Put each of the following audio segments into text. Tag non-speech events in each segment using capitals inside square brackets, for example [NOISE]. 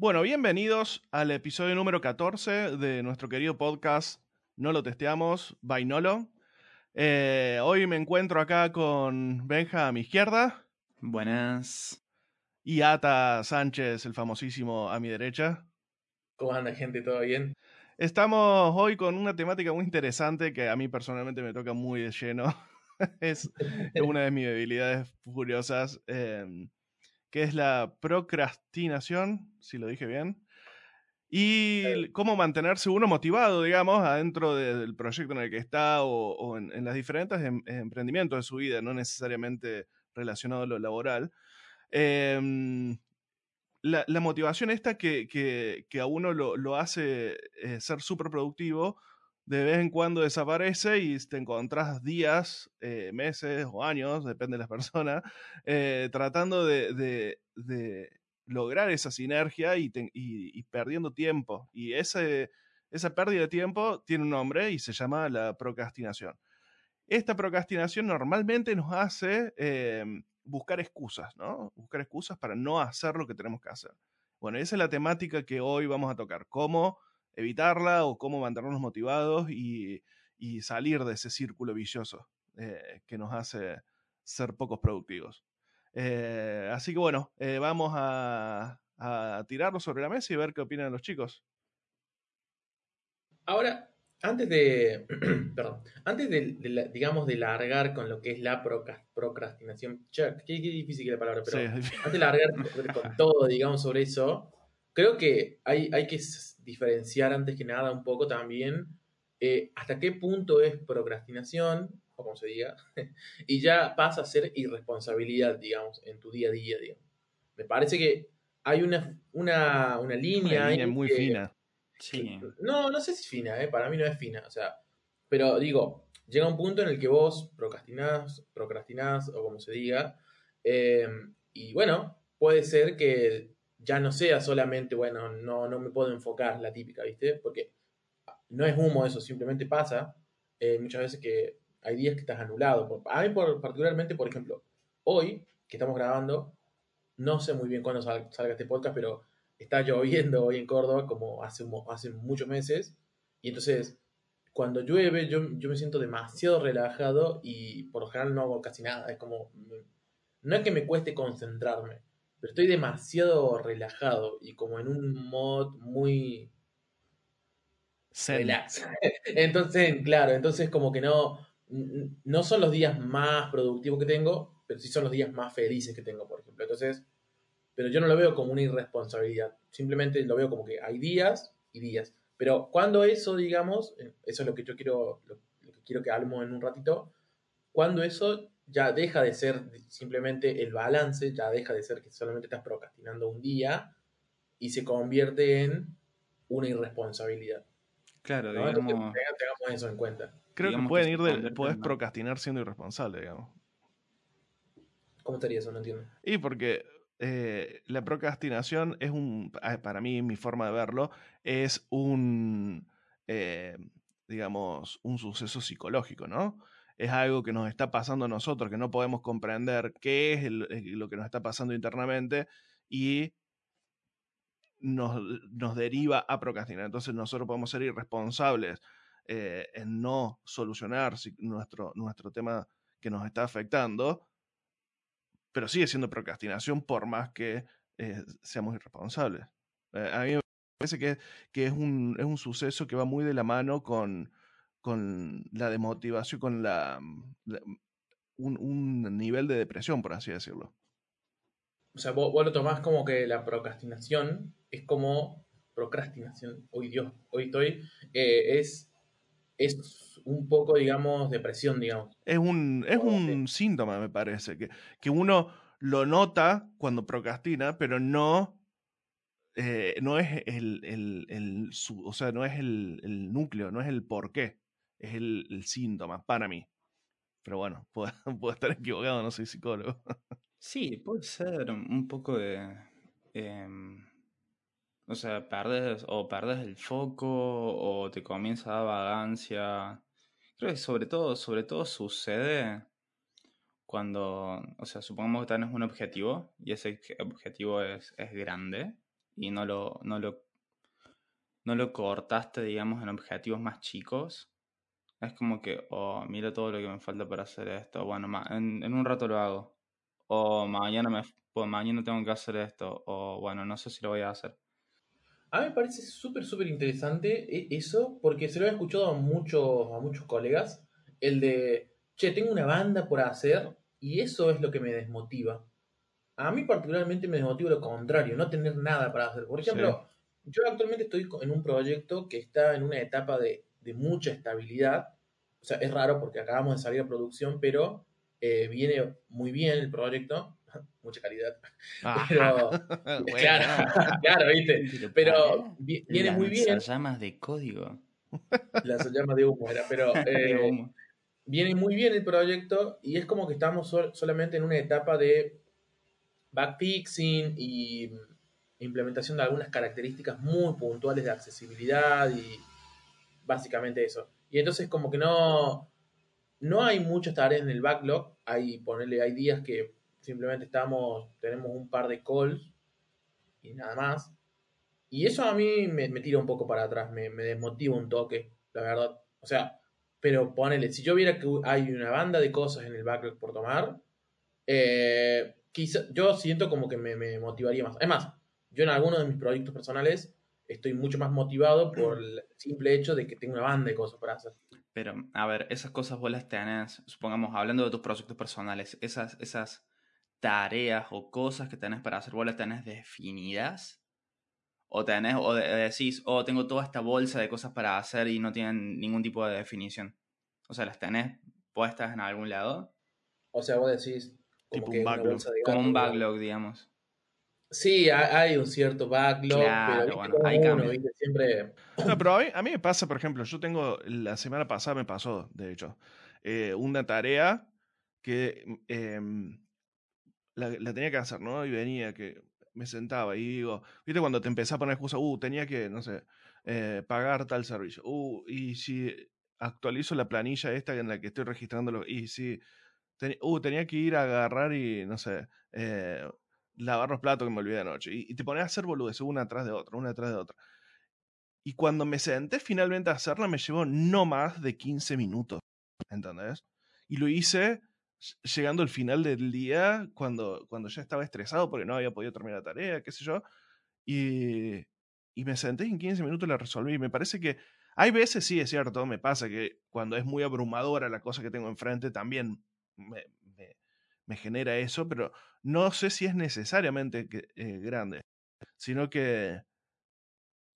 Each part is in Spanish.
Bueno, bienvenidos al episodio número 14 de nuestro querido podcast No lo testeamos, by Nolo. Eh, hoy me encuentro acá con Benja a mi izquierda. Buenas. Y Ata Sánchez, el famosísimo, a mi derecha. ¿Cómo anda, gente? ¿Todo bien? Estamos hoy con una temática muy interesante que a mí personalmente me toca muy de lleno. [LAUGHS] es [LAUGHS] una de mis debilidades furiosas. Em, que es la procrastinación, si lo dije bien, y cómo mantenerse uno motivado, digamos, adentro del proyecto en el que está o, en, las diferentes em, emprendimientos de su vida, no necesariamente relacionado a lo laboral. Em, la, motivación esta que, a uno lo, hace eh, ser súper productivo de vez en cuando desaparece y te encontrás días, eh, meses o años, depende de la [LAUGHS] persona, eh, tratando de, lograr esa sinergia y, perdiendo tiempo. Y ese, esa pérdida de tiempo tiene un nombre y se llama la procrastinación. Esta procrastinación normalmente nos hace em, buscar excusas, ¿no? Buscar excusas para no hacer lo que tenemos que hacer. Bueno, esa es la temática que hoy vamos a tocar. Cómo evitarla o cómo mantenernos motivados y, salir de ese círculo vicioso eh, que nos hace ser pocos productivos. Eh, así que bueno, eh, vamos a, tirarlo sobre la mesa y ver qué opinan los chicos. Ahora, antes de, [CLEARS THROAT] perdón, antes de, digamos, de largar con lo que es la procrastinación, qué, difícil que la palabra, pero antes de largar [LAUGHS] con todo, digamos, sobre eso, creo que hay, hay que diferenciar antes que nada un poco también eh, hasta qué punto es procrastinación, o como se diga, [LAUGHS] y ya pasa a ser irresponsabilidad, digamos, en tu día a día, digamos. Me parece que hay una, una, una línea... muy fina. Sí. No, no sé si es fina, eh, para mí no es fina, o sea, pero digo, llega un punto en el que vos procrastinás, procrastinás, o como se diga, eh, y bueno, puede ser que ya no sea solamente, bueno, no, no me puedo enfocar, la típica, ¿viste? Porque no es humo eso, simplemente pasa eh, muchas veces que hay días que estás anulado. A mí por, particularmente, por ejemplo, hoy que estamos grabando, no sé muy bien cuándo salga, este podcast, pero está lloviendo hoy en Córdoba como hace, hace muchos meses. Y entonces, cuando llueve, yo, yo me siento demasiado relajado y por lo general no hago casi nada. Es como, no es que me cueste concentrarme, pero estoy demasiado relajado y como en un mod muy relax. [LAUGHS] entonces, claro, entonces como que no, no son los días más productivos que tengo, pero sí son los días más felices que tengo, por ejemplo. Entonces, pero yo no lo veo como una irresponsabilidad, simplemente lo veo como que hay días y días. Pero cuando eso, digamos, eh, eso es lo que yo quiero, lo, que quiero que hablemos en un ratito, cuando eso ya deja de ser simplemente el balance, ya deja de ser que solamente estás procrastinando un día y se convierte en una irresponsabilidad. Claro, digamos, tengamos eso en cuenta. Creo que pueden ir de, puedes procrastinar siendo irresponsable, digamos. ¿Cómo estaría eso? No entiendo. Y porque eh, la procrastinación es un, ah, para mí, mi forma de verlo, es un, eh, digamos, un suceso psicológico, ¿no? Es algo que nos está pasando a nosotros, que no podemos comprender qué es eh, lo que nos está pasando internamente y nos, deriva a procrastinar. Entonces nosotros podemos ser irresponsables eh, en no solucionar nuestro, nuestro tema que nos está afectando, pero sigue siendo procrastinación por más que eh, seamos irresponsables. a mí me parece que, que es, un, es un suceso que va muy de la mano con, con la demotivación, con la, mm, un, nivel de depresión, por así decirlo. O sea, vos, lo tomás como que la procrastinación es como procrastinación, hoy Dios, hoy estoy, eh, es, es un poco, digamos, depresión, digamos. Es un, es un síntoma, me parece, que, que uno lo nota cuando procrastina, pero no eh, no es el, el, el o sea, no es el, el, núcleo, no es el porqué es el, síntoma para mí. Pero bueno, [LAUGHS] puedo, estar equivocado, no soy psicólogo. [LAUGHS] Sí, puede ser un poco de... Em, o sea, perdes o perdes el foco o te comienza a dar vagancia. Creo que sobre todo, sobre todo sucede cuando, o sea, supongamos que tenés un objetivo y ese objetivo es, es grande y no lo, no lo, no lo cortaste, digamos, en objetivos más chicos, es como que, oh, mira todo lo que me falta para hacer esto, bueno, en, en un rato lo hago, o mañana, me, pues mañana tengo que hacer esto, o bueno, no sé si lo voy a hacer. A mí me parece súper, súper interesante e, eso, porque se lo he escuchado a muchos, a muchos colegas, el de, che, tengo una banda por hacer y eso es lo que me desmotiva. A mí particularmente me desmotiva lo contrario, no tener nada para hacer. Por ejemplo, yo actualmente estoy en un proyecto que está en una etapa de, mucha estabilidad. O sea, es raro porque acabamos de salir a producción, pero eh, viene muy bien el proyecto. [LAUGHS] mucha calidad. Ah, [LAUGHS] pero, [LAUGHS] claro, claro, viste. Pero viene muy bien. Las llamas de código. Las llamas de humo era, pero eh, viene muy bien el proyecto y es como que estamos solamente en una etapa de backfixing y implementación de algunas características muy puntuales de accesibilidad y básicamente eso. Y entonces como que no, no hay muchas tareas en el backlog, hay, ponerle, hay días que simplemente estamos, tenemos un par de calls y nada más. Y eso a mí me, tira un poco para atrás, me, desmotiva un toque, la verdad. O sea, pero ponele, si yo viera que hay una banda de cosas en el backlog por tomar, eh, quizá, yo siento como que me, me motivaría más. Además, yo en algunos de mis proyectos personales estoy mucho más motivado por el simple hecho de que tengo una banda de cosas para hacer. Pero, a ver, esas cosas vos las tenés, supongamos, hablando de tus proyectos personales, esas, esas tareas o cosas que tenés para hacer, vos las tenés definidas? O tenés, o decís, oh, tengo toda esta bolsa de cosas para hacer y no tienen ningún tipo de definición. O sea, las tenés puestas en algún lado. O sea, vos decís, como un backlog. como un backlog, digamos. Sí, hay un cierto backlog, pero bueno, hay uno, siempre... No, pero a mí, me pasa, por ejemplo, yo tengo, la semana pasada me pasó, de hecho, eh, una tarea que em, la, tenía que hacer, ¿no? Y venía que me sentaba y digo, viste cuando te empezás a poner excusa, uh, tenía que, no sé, eh, pagar tal servicio, uh, y si actualizo la planilla esta en la que estoy registrándolo, y si, uh, tenía que ir a agarrar y, no sé, eh, lavar los platos que me olvidé anoche, y, te pones a hacer boludeces una atrás de otra, una atrás de otra. Y cuando me senté finalmente a hacerla, me llevó no más de 15 minutos, ¿entendés? Y lo hice llegando al final del día, cuando, cuando ya estaba estresado porque no había podido terminar la tarea, qué sé yo, y, y me senté y en 15 minutos la resolví. Me parece que hay veces, sí, es cierto, me pasa que cuando es muy abrumadora la cosa que tengo enfrente, también me, me, genera eso, pero no sé si es necesariamente que, eh, grande, sino que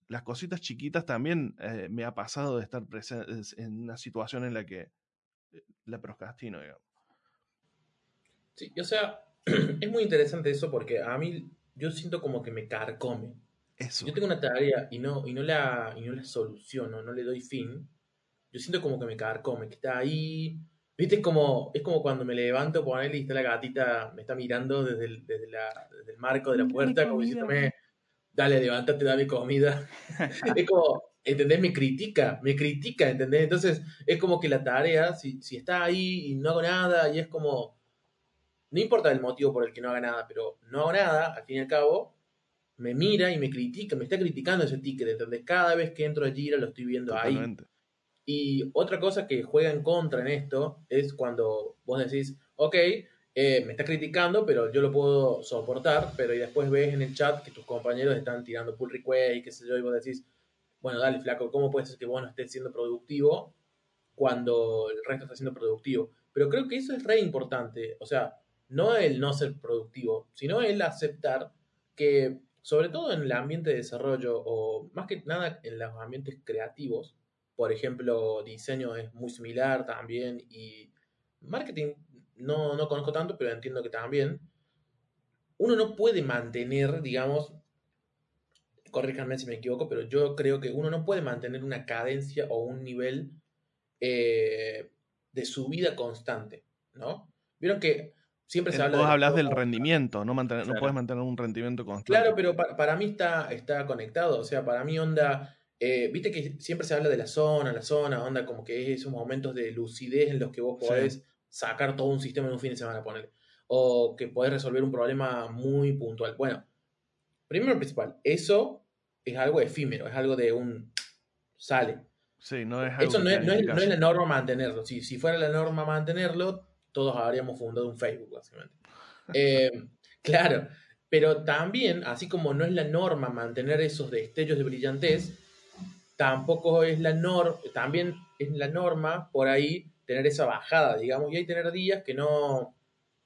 las cositas chiquitas también eh, me ha pasado de estar en una situación en la que eh, la procrastino, digamos. Sí, o sea, [CLEARS THROAT] es muy interesante eso porque a mí yo siento como que me carcome. Eso. Yo tengo una tarea y no, y no, la, y no la soluciono, no le doy fin. Yo siento como que me carcome, que está ahí. Viste, es como, es como cuando me levanto, por y está la gatita, me está mirando desde el, desde, la, desde el marco de la puerta, como diciéndome, dale, levántate, dame comida. [LAUGHS] es como, ¿entendés? Me critica, me critica, ¿entendés? Entonces, es como que la tarea, si, si está ahí y no hago nada, y es como, no importa el motivo por el que no haga nada, pero no hago nada, al fin y al cabo, me mira y me critica, me está criticando ese ticket, entonces cada vez que entro a Gira lo estoy viendo ahí. Y otra cosa que juega en contra en esto es cuando vos decís, ok, eh, me está criticando, pero yo lo puedo soportar, pero y después ves en el chat que tus compañeros están tirando pull request y qué sé yo, y vos decís, bueno, dale, flaco, ¿cómo puede ser que vos no estés siendo productivo cuando el resto está siendo productivo? Pero creo que eso es re importante, o sea, no el no ser productivo, sino el aceptar que, sobre todo en el ambiente de desarrollo o más que nada en los ambientes creativos, por ejemplo, diseño es muy similar también y marketing no, no conozco tanto, pero entiendo que también, uno no puede mantener, digamos, corríjanme si me equivoco, pero yo creo que uno no puede mantener una cadencia o un nivel eh, de subida constante, ¿no? Vieron que Siempre se habla Vos hablas del rendimiento, no, mantener, no puedes mantener un rendimiento constante. Claro, pero para, mí está, está conectado. O sea, para mí onda. Eh, viste que siempre se habla de la zona, la zona, onda como que esos momentos de lucidez en los que vos podés sacar todo un sistema en un fin de semana, poner. O que podés resolver un problema muy puntual. Bueno, primero principal, eso es algo efímero, es algo de un sale. Sí, no es Eso no es, no, es, no es, la norma mantenerlo. Si, si fuera la norma mantenerlo, todos habríamos fundado un Facebook, básicamente. [LAUGHS] Eh, claro, pero también, así como no es la norma mantener esos destellos de brillantez, tampoco es la norma, también es la norma por ahí tener esa bajada, digamos, y hay tener días que no,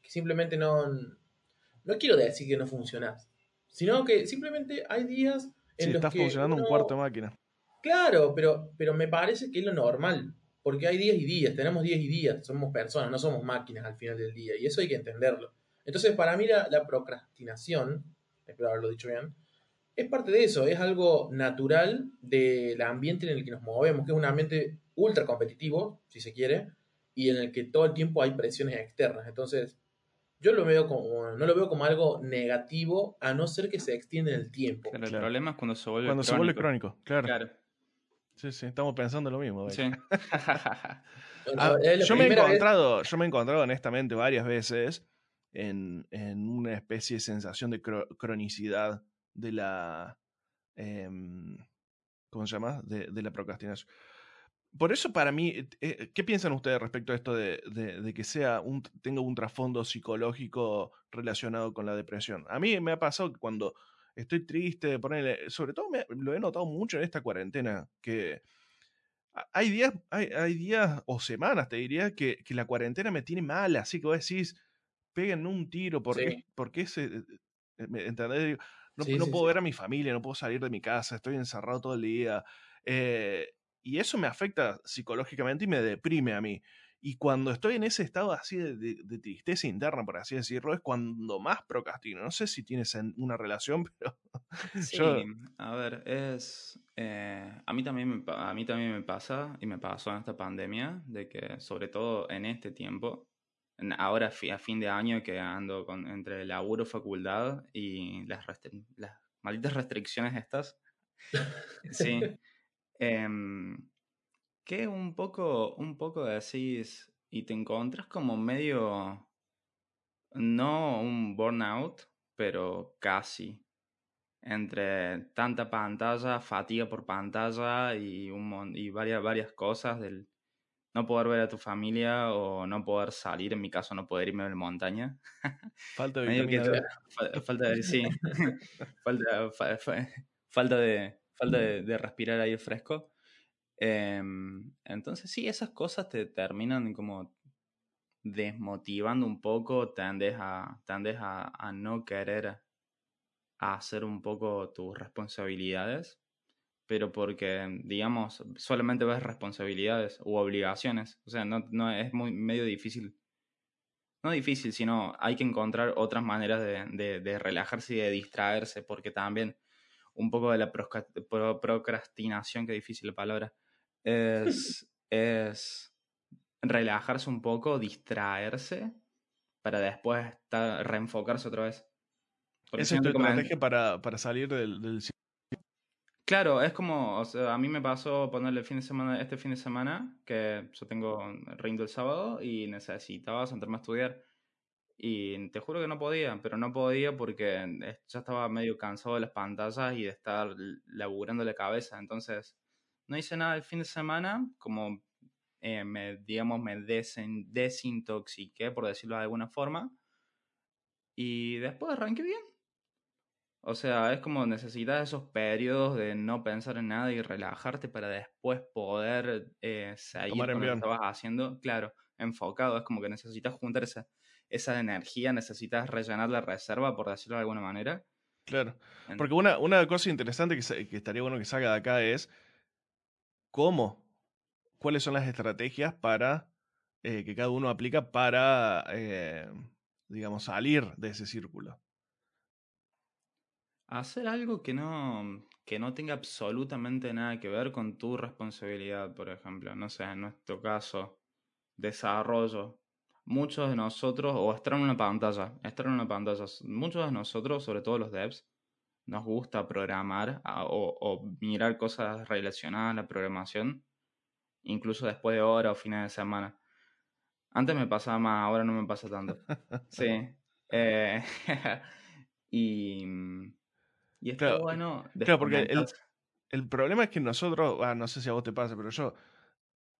que simplemente no, no quiero decir que no funcionas, sino que simplemente hay días en los que funcionando un cuarto de máquina. Claro, pero, pero me parece que es lo normal, porque hay días y días, tenemos días y días, somos personas, no somos máquinas al final del día, y eso hay que entenderlo. Entonces, para mí la, procrastinación, espero haberlo dicho bien, es parte de eso, es algo natural del ambiente en el que nos movemos, que es un ambiente ultra competitivo, si se quiere, y en el que todo el tiempo hay presiones externas. Entonces, yo lo veo como, no lo veo como algo negativo, a no ser que se extienda en el tiempo. Pero el problema es cuando se vuelve cuando se vuelve crónico, claro. Sí, sí, estamos pensando lo mismo. Sí. [LAUGHS] Ah, yo, me he encontrado, yo me he encontrado honestamente varias veces en, una especie de sensación de cronicidad de la... Em, ¿Cómo se llama? De, la procrastinación. Por eso para mí, eh, eh, ¿qué piensan ustedes respecto a esto de, que sea un, tenga un trasfondo psicológico relacionado con la depresión? A mí me ha pasado que cuando estoy triste, ponerle, sobre todo lo he notado mucho en esta cuarentena, que hay días, hay, días o semanas, te diría, que, la cuarentena me tiene mal, así que vos decís, peguen un tiro, porque, porque se, eh, ¿entendés? No, no puedo ver a mi familia, no puedo salir de mi casa, estoy encerrado todo el día. Eh, y eso me afecta psicológicamente y me deprime a mí. Y cuando estoy en ese estado así de, tristeza interna, por así decirlo, es cuando más procrastino. No sé si tienes una relación, [LAUGHS] pero... Sí, a ver, es... Eh, a, mí también me, a mí también me pasa, y me pasó en esta pandemia, de que sobre todo en este tiempo, ahora a fin de año que ando con, entre laburo, facultad y las, las malditas restricciones estas, [LAUGHS] sí. Em, que un poco, un poco decís y te encontras como medio, no un burnout, pero casi. Entre tanta pantalla, fatiga por pantalla y, un, y varias, varias cosas del no poder ver a tu familia o no poder salir, en mi caso no poder irme a la montaña. Falta de [LAUGHS] falta de, sí, [LAUGHS] falta, falta de, falta de respirar aire fresco. Em, entonces sí, esas cosas te terminan como desmotivando un poco, tendes a, tendes a, a no querer hacer un poco tus responsabilidades, pero porque, digamos, solamente ves responsabilidades u obligaciones. O sea, no, no es muy medio difícil. No difícil, sino hay que encontrar otras maneras de, de relajarse y de distraerse, porque también un poco de la procrastinación, que difícil la palabra, [LAUGHS] es, es relajarse un poco, distraerse, para después estar, reenfocarse otra vez. Esa es tu estrategia para, para, salir del, del... Claro, es como, a mí me pasó ponerle fin de semana, este fin de semana, que yo tengo rindo el sábado y necesitaba sentarme a estudiar. Y te juro que no podía, pero no podía porque ya estaba medio cansado de las pantallas y de estar laburando la cabeza. Entonces, no hice nada el fin de semana, como eh, me, digamos, me desintoxiqué, por decirlo de alguna forma. Y después arranqué bien. O sea, es como necesitas esos periodos de no pensar en nada y relajarte para después poder eh, seguir con lo que estabas haciendo. Claro, enfocado. Es como que necesitas juntar esa, esa energía, necesitas rellenar la reserva, por decirlo de alguna manera. Claro. Porque una, una cosa interesante que, que estaría bueno que salga de acá es cómo, cuáles son las estrategias para eh, que cada uno aplica para, eh, digamos, salir de ese círculo. Hacer algo que no, que no tenga absolutamente nada que ver con tu responsabilidad, por ejemplo. No sé, en nuestro caso, desarrollo. Muchos de nosotros, o estar en una pantalla, estar en una pantalla, muchos de nosotros, sobre todo los devs, nos gusta programar o, mirar cosas relacionadas a la programación, incluso después de horas o fines de semana. Antes me pasaba más, ahora no me pasa tanto. [LAUGHS] Sí. Eh, [LAUGHS] y, Y está Claro, bueno. claro, porque el-. El problema es que nosotros, ah, no sé si a vos te pasa, pero yo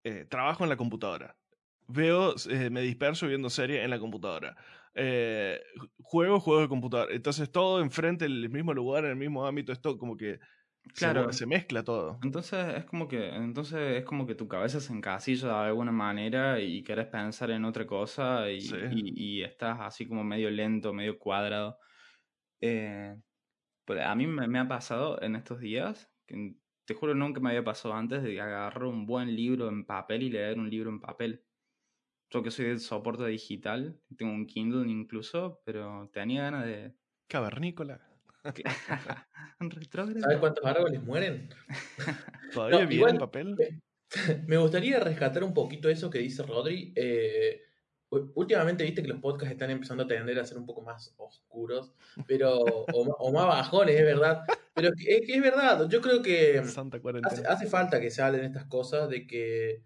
eh, trabajo en la computadora. Veo, eh, me disperso viendo series en la computadora. Eh, ju- juego juegos de computadora. Entonces todo enfrente, en el mismo lugar, en el mismo ámbito, esto como que Claro. se, mezcla todo. Entonces es como que, entonces es como que tu cabeza se encasilla de alguna manera y querés pensar en otra cosa y, Sí. y- y estás así como medio lento, medio cuadrado. Eh, a mí me, me ha pasado en estos días, que te juro nunca me había pasado antes de agarrar un buen libro en papel y leer un libro en papel. Yo que soy del soporte digital, tengo un Kindle incluso, pero tenía ganas de... Cavernícola. [LAUGHS] ¿Sabes cuántos árboles mueren? [LAUGHS] ¿Todavía No, viene igual- en papel? [LAUGHS] Me gustaría rescatar un poquito eso que dice Rodri. Eh, últimamente viste que los podcasts están empezando a tender a ser un poco más oscuros, pero o, o más bajones, es verdad. Pero es que, es verdad, yo creo que Santa hace, falta que se hablen estas cosas de que...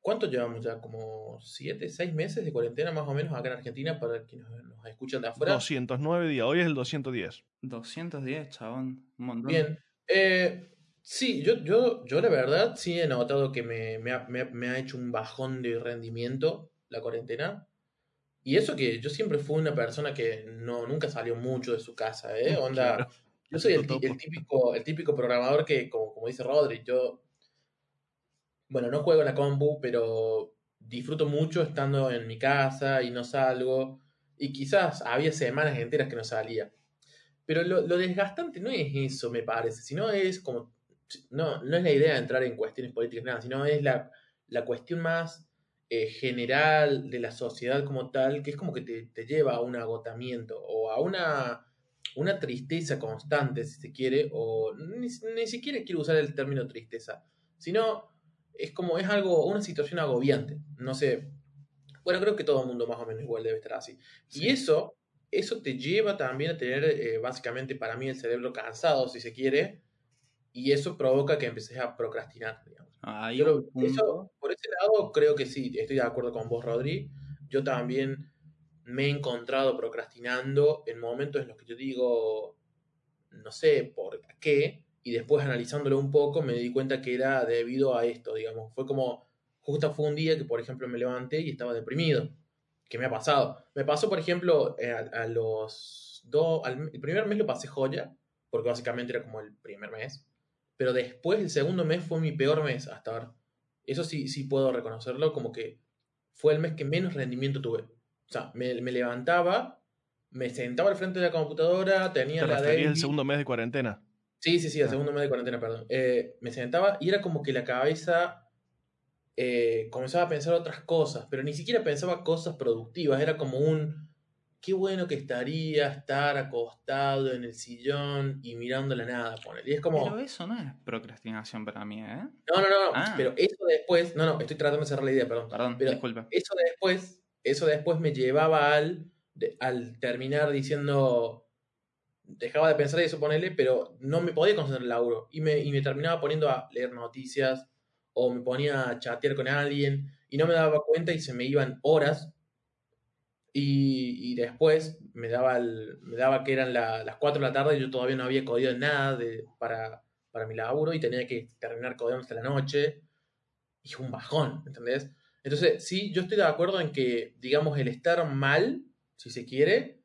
¿Cuánto llevamos ya? ¿Como siete, seis meses de cuarentena más o menos acá en Argentina para quienes nos, nos escuchan de afuera? 209 días. Hoy es el 210. 210, chabón. Un montón. Bien. Eh, sí, yo, yo, yo la verdad sí he notado que me, me ha, me ha- me ha hecho un bajón de rendimiento la cuarentena. Y eso que yo siempre fui una persona que no, nunca salió mucho de su casa, ¿eh? [LAUGHS] Onda, Claro. yo soy el, el típico, el típico programador que, como, como dice Rodri, yo, bueno, no juego en la compu, pero disfruto mucho estando en mi casa y no salgo. Y quizás había semanas enteras que no salía. Pero lo, lo desgastante no es eso, me parece, sino es como, no, no es la idea de entrar en cuestiones políticas, nada, sino es la, la cuestión más eh, general de la sociedad como tal, que es como que te, te lleva a un agotamiento o a una, una tristeza constante, si se quiere, o ni, ni siquiera quiero usar el término tristeza, sino es como, es algo, una situación agobiante, no sé, bueno, creo que todo el mundo más o menos igual debe estar así. Sí. Y eso, eso te lleva también a tener, eh, básicamente para mí, el cerebro cansado, si se quiere, y eso provoca que empeces a procrastinar, digamos. Hay Yo un lo- punto- eso, por ese lado, creo que sí, estoy de acuerdo con vos, Rodri. Yo también me he encontrado procrastinando en momentos en los que yo digo, no sé por qué, y después analizándolo un poco me di cuenta que era debido a esto, digamos. Fue como, justo fue un día que, por ejemplo, me levanté y estaba deprimido. ¿Qué me ha pasado? Me pasó, por ejemplo, eh, a, a los dos, al- el primer mes lo pasé joya, porque básicamente era como el primer mes, pero después el segundo mes fue mi peor mes hasta ahora. Eso sí, sí puedo reconocerlo, como que fue el mes que menos rendimiento tuve. O sea, me, me levantaba, me sentaba al frente de la computadora, tenía ¿Te la al daily- segundo mes de cuarentena? Sí, sí, sí, el Ah. segundo mes de cuarentena, perdón. Eh, me sentaba y era como que la cabeza eh, comenzaba a pensar otras cosas, pero ni siquiera pensaba cosas productivas, era como un, qué bueno que estaría estar acostado en el sillón y mirando la nada, ponele. Y es como, Pero eso no es procrastinación para mí, ¿eh? no, no, no, Ah. pero eso después, no, no, estoy tratando de cerrar la idea, perdón. Perdón, Pero- disculpa. Eso después, eso después me llevaba al, de- al terminar diciendo, dejaba de pensar eso, ponele, pero no me podía concentrar en el laburo. Y me, y me terminaba poniendo a leer noticias o me ponía a chatear con alguien y no me daba cuenta y se me iban horas. Y, y después me daba, el- me daba que eran la- las 4 de la tarde y yo todavía no había codido nada de, para, para mi laburo y tenía que terminar codeando hasta la noche. Y es un bajón, ¿entendés? Entonces, sí, yo estoy de acuerdo en que, digamos, el estar mal, si se quiere,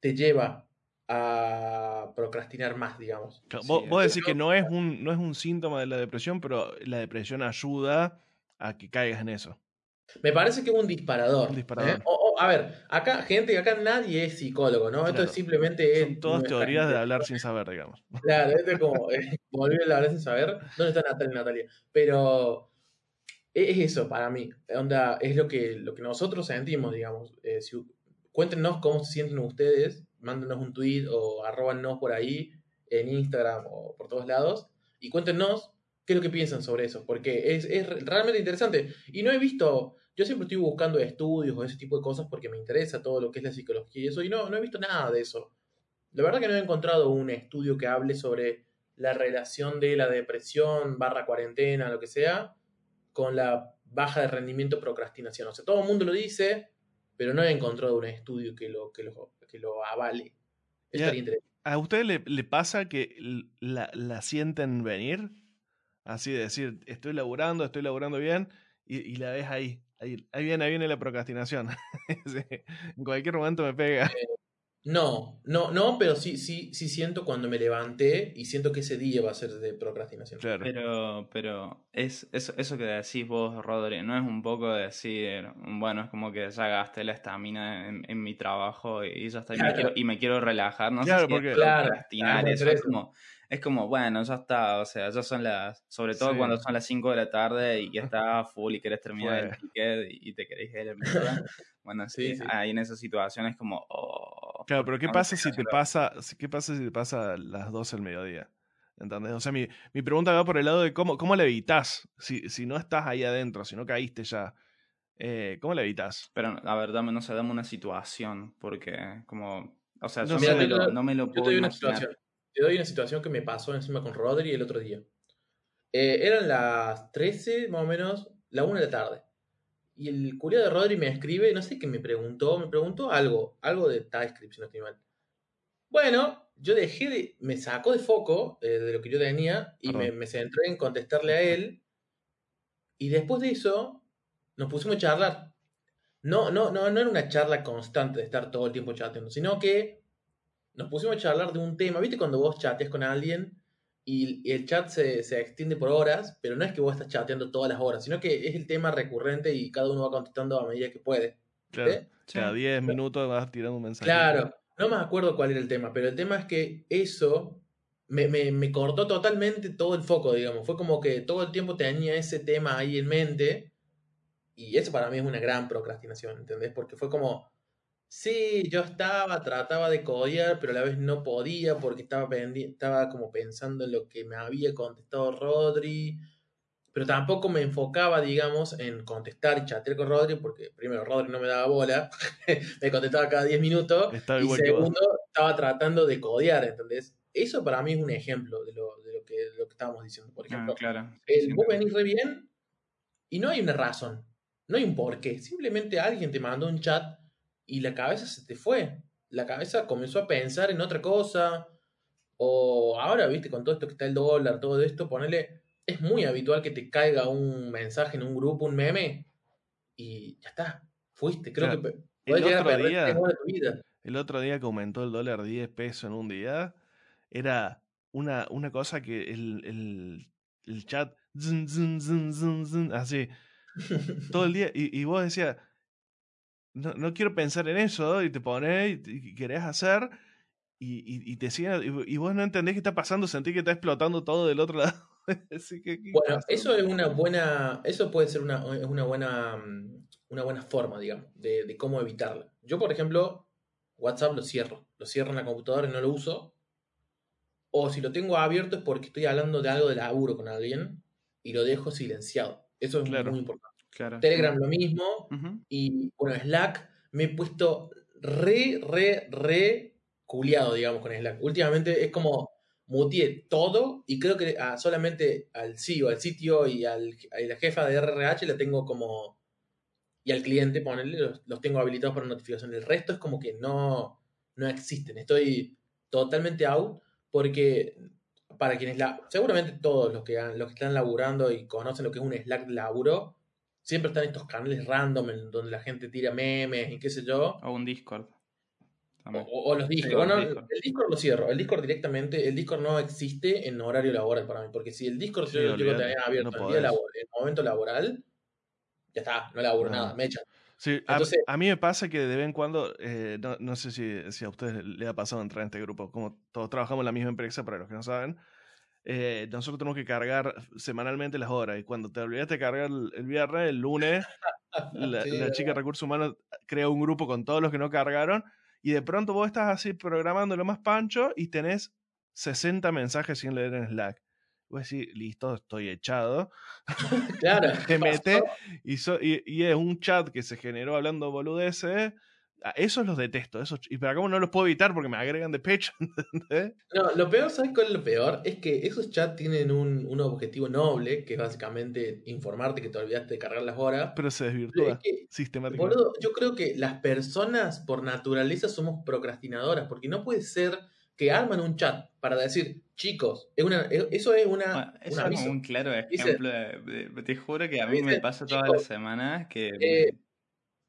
te lleva a procrastinar más, digamos. Claro, Sí, vos, decís que no es, un, no es un síntoma de la depresión, pero la depresión ayuda a que caigas en eso. Me parece que es un disparador. Un disparador. ¿eh? O, a ver, acá, gente, acá nadie es psicólogo, ¿no? Esto Claro. es simplemente... Son es todas teorías de hablar sin saber, digamos. [LAUGHS] Claro, esto es como eh, volver a hablar sin saber dónde está Natalia Natalia. Pero e-, es eso para mí. Onda, es lo que, lo que nosotros sentimos, digamos. Eh, si- cuéntenos cómo se sienten ustedes, mándenos un tweet o arrobanos por ahí en Instagram o por todos lados y cuéntenos qué es lo que piensan sobre eso, porque es, es realmente interesante. Y no he visto, yo siempre estoy buscando estudios o ese tipo de cosas porque me interesa todo lo que es la psicología y eso, y no, no he visto nada de eso. La verdad que no he encontrado un estudio que hable sobre la relación de la depresión barra cuarentena, lo que sea, con la baja de rendimiento procrastinación. O sea, todo el mundo lo dice, pero no he encontrado un estudio que lo, que lo, que lo avale. Ya. Estaría interesante. ¿A ustedes le, le pasa que la, la, sienten venir? Así de decir, estoy laburando, estoy laburando bien, y, y la ves ahí, ahí, ahí viene, ahí viene la procrastinación. [LAUGHS] en cualquier momento me pega. Eh, no, no, no, pero sí, sí, sí siento cuando me levanté y siento que ese día va a ser de procrastinación. Pero, pero es eso, eso que decís vos, Rodri, no es un poco de decir, bueno, es como que ya gasté la estamina en, mi trabajo y ya está, y, me quiero, y, me quiero, relajar, no sé si porque, es procrastinar, eso es como es como, bueno, ya está, o sea, ya son las, sobre todo cuando son las 5 de la tarde y [LAUGHS] ya está full y quieres terminar el ticket y, te querés ir a [LAUGHS] Bueno, sí, ahí en esa situación es como, oh, Claro, pero ¿qué pasa si te pasa, qué pasa si te pasa las 12 del mediodía? ¿Entendés? O sea, mi, mi, pregunta va por el lado de cómo, cómo le evitas si, si no estás ahí adentro, si no caíste ya. Eh, ¿Cómo le evitas? Pero, a ver, dame, no sé, dame una situación, porque como, o sea, no, yo me lo, no me lo puedo imaginar. Te doy una situación que me pasó encima con Rodri el otro día. Eh, eran las 13, más o menos, la 1 de la tarde. Y el curio de Rodri me escribe, no sé qué me preguntó, me preguntó algo, algo de TypeScript, si no estoy mal. Bueno, yo dejé de, me sacó de foco eh, de lo que yo tenía y me, me, centré en contestarle a él. Y después de eso, nos pusimos a charlar. No, no, no, no era una charla constante de estar todo el tiempo chateando, sino que nos pusimos a charlar de un tema. ¿Viste cuando vos chateas con alguien y, el chat se, extiende por horas, pero no es que vos estás chateando todas las horas, sino que es el tema recurrente y cada uno va contestando a medida que puede. Claro. Cada 10 minutos vas tirando un mensaje. Claro, no me acuerdo cuál era el tema, pero el tema es que eso me, me, cortó totalmente todo el foco, digamos. Fue como que todo el tiempo tenía ese tema ahí en mente. Y eso para mí es una gran procrastinación, ¿entendés? Porque fue como, Sí, yo estaba, trataba de codear, pero a la vez no podía porque estaba, estaba como pensando en lo que me había contestado Rodri. Pero tampoco me enfocaba, digamos, en contestar y chatear con Rodri, porque primero Rodri no me daba bola, [LAUGHS] me contestaba cada 10 minutos. y segundo, estaba tratando de codear, ¿entendés? Eso para mí es un ejemplo de lo, de lo, que, lo que estábamos diciendo. Por ah, ejemplo, claro. el, vos venís re bien y no hay una razón, no hay un porqué. Simplemente alguien te mandó un chat y la cabeza se te fue. La cabeza comenzó a pensar en otra cosa. O ahora, viste, con todo esto que está el dólar, todo esto, ponele. Es muy habitual que te caiga un mensaje en un grupo, un meme, y ya está, fuiste. Creo que el otro día, de tu vida. El otro día que aumentó el dólar 10 pesos en un día, era una, una cosa que el, el, el chat, así, [LAUGHS] todo el día, y, y vos decías, no, no quiero pensar en eso, y te pones y, querés hacer, y, y, te siguen, y, vos no entendés qué está pasando, sentís que está explotando todo del otro [LAUGHS] lado. bueno, eso es una buena, eso puede ser una, es una buena, mm, una buena forma, digamos, de, de cómo evitarla. Yo, por ejemplo, WhatsApp lo cierro, lo cierro en la computadora y no lo uso. O si lo tengo abierto es porque estoy hablando de algo de laburo con alguien y lo dejo silenciado. Eso es muy importante. Telegram lo mismo. Y bueno, Slack me he puesto re, re, re culiado, digamos, con Slack. Últimamente es como mutié todo y creo que solamente al CEO, al sitio y al, a la jefa de RRH le tengo como... Y al cliente, ponerle, los, tengo habilitados para notificación. El resto es como que no, no existen. Estoy totalmente out porque para quienes la... Seguramente todos los que, los que están laburando y conocen lo que es un Slack laburo, siempre están estos canales random en donde la gente tira memes y qué sé yo. O un Discord. O, los Discord. bueno, el Discord lo cierro. El Discord directamente, el Discord no existe en horario laboral para mí. Porque si el Discord yo, lo tenía abierto en, el momento laboral, ya está, no laburo nada, me echan. Sí, a, mí me pasa que de vez en cuando, eh, no, no, sé si, si, a ustedes les ha pasado entrar en este grupo, como todos trabajamos en la misma empresa, para los que no saben, eh, nosotros tenemos que cargar semanalmente las horas. Y cuando te olvidaste de cargar el, viernes, el lunes, [LAUGHS] la, chica de recursos humanos crea un grupo con todos los que no cargaron. Y de pronto vos estás así programando lo más pancho y tenés 60 mensajes sin leer en Slack. Vos decís, listo, estoy echado. [LAUGHS] Claro. [LAUGHS] te mete y, y, es un chat que se generó hablando boludeces Ah, esos los detesto. Esos, y para cómo no los puedo evitar porque me agregan de pecho. [LAUGHS] No, lo peor, ¿sabes cuál es lo peor? Es que esos chats tienen un, un, objetivo noble, que es básicamente informarte que te olvidaste de cargar las horas. Pero se desvirtúa sistemáticamente. yo creo que las personas por naturaleza somos procrastinadoras, porque no puede ser que arman un chat para decir, chicos, es una, eso es una. eso es un claro ejemplo. de, te juro que a mí me pasa todas las semanas que. Eh,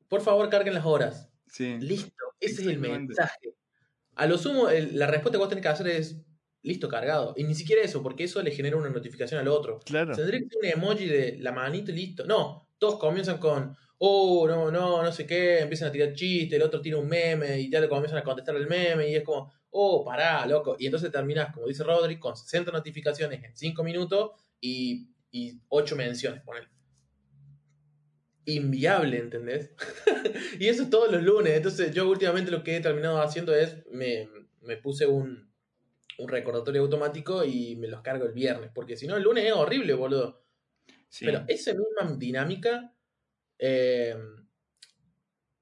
por favor, carguen las horas. Sí. Listo, ese es el mensaje. A lo sumo, la respuesta que vos tenés que hacer es listo, cargado. Y ni siquiera eso, porque eso le genera una notificación al otro. Claro. Tendría que ser un emoji de la manito y listo. No, todos comienzan con, oh, no, no, no sé qué, empiezan a tirar chistes, el otro tira un meme y ya le comienzan a contestar el meme y es como, oh, pará, loco. Y entonces terminas, como dice Rodri, con 60 notificaciones en 5 minutos y, y 8 menciones, ponele inviable, ¿entendés? [LAUGHS] y eso es todos los lunes. Entonces yo últimamente lo que he terminado haciendo es, me, puse un, un, recordatorio automático y me los cargo el viernes, porque si no el lunes es horrible, boludo. Pero esa misma dinámica eh,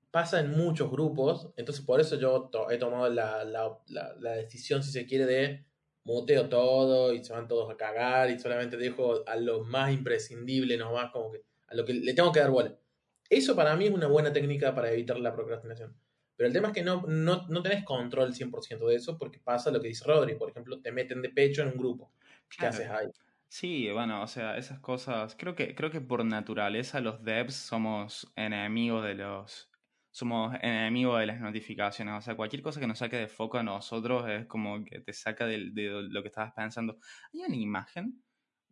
pasa en muchos grupos, entonces por eso yo he tomado la, la decisión, si se quiere, de muteo todo y se van todos a cagar y solamente dejo a lo más imprescindible nomás, como que lo que le tengo que dar bola. Eso para mí es una buena técnica para evitar la procrastinación. Pero el tema es que no, no, tenés control 100% de eso porque pasa lo que dice Rodri. Por ejemplo, te meten de pecho en un grupo. ¿Qué haces ahí? Sí, bueno, o sea, esas cosas. Creo que, creo que por naturaleza los devs somos enemigos de los. Somos enemigos de las notificaciones. O sea, cualquier cosa que nos saque de foco a nosotros es como que te saca de, de lo que estabas pensando. Hay una imagen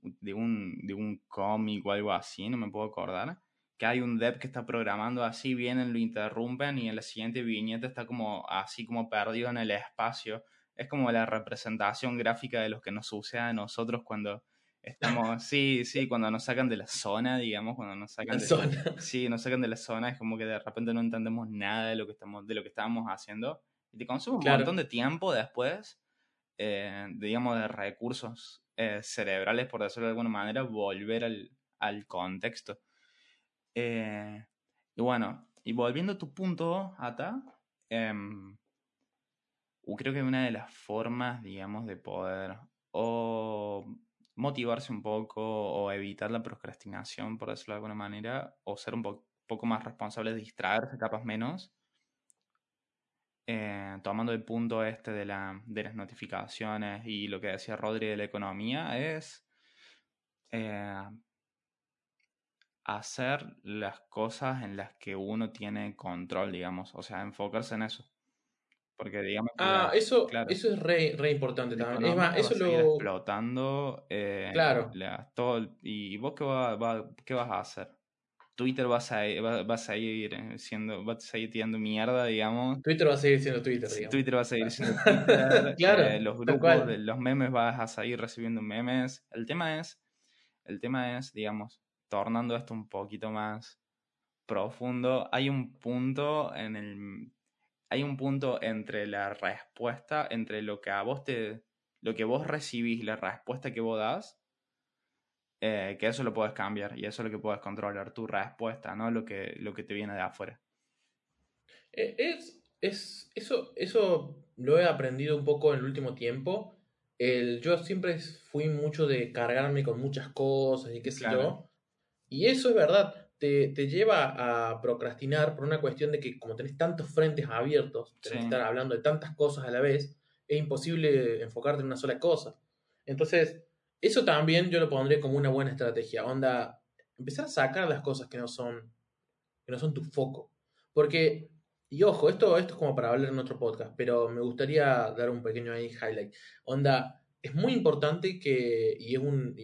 de un, de un cómic o algo así, no me puedo acordar, que hay un dev que está programando así, vienen, lo interrumpen y en la siguiente viñeta está como así como perdido en el espacio. Es como la representación gráfica de lo que nos sucede a nosotros cuando estamos, [LAUGHS] sí, sí, cuando nos sacan de la zona, digamos, cuando nos sacan de zona. [LAUGHS] sí, nos sacan de la zona, es como que de repente no entendemos nada de lo que estamos, de lo que estábamos haciendo y te consume un montón de tiempo después, eh, digamos, de recursos eh, cerebrales, por decirlo de alguna manera, volver al, al contexto. Eh, y bueno, y volviendo a tu punto, Ata, em, creo que una de las formas, digamos, de poder o motivarse un poco o evitar la procrastinación, por decirlo de alguna manera, o ser un poco más responsable, distraerse capaz menos, eh, tomando el punto este de, la, de, las notificaciones y lo que decía Rodri de la economía, es eh, hacer las cosas en las que uno tiene control, digamos, o sea, enfocarse en eso. Porque digamos... ah, eso, eso es re, importante también. Es más, eso lo... explotando. Eh, claro. todo, ¿Y vos qué, qué vas a hacer? Twitter va a, seguir, va, a seguir siendo, va a seguir tirando mierda, digamos. Twitter va a seguir siendo Twitter, digamos. Twitter va a seguir siendo Twitter. [LAUGHS] claro. Eh, los grupos, de, los memes vas a seguir recibiendo memes. El tema es, el tema es, digamos, tornando esto un poquito más profundo, hay un punto en el hay un punto entre la respuesta, entre lo que a vos te lo que vos recibís, la respuesta que vos das, eh, que eso lo puedes cambiar y eso es lo que puedes controlar, tu respuesta, no lo que, lo que te viene de afuera. Eh, es, es, eso, eso lo he aprendido un poco en el último tiempo. El, yo siempre fui mucho de cargarme con muchas cosas y qué sé yo. Y eso es verdad, te, te, lleva a procrastinar por una cuestión de que como tenés tantos frentes abiertos, tenés que estar hablando de tantas cosas a la vez, es imposible enfocarte en una sola cosa. Entonces, eso también yo lo pondré como una buena estrategia. Onda, empezar a sacar las cosas que no son, que no son tu foco. Porque, y ojo, esto, esto es como para hablar en otro podcast, pero me gustaría dar un pequeño highlight. Onda, es muy importante que, y es un,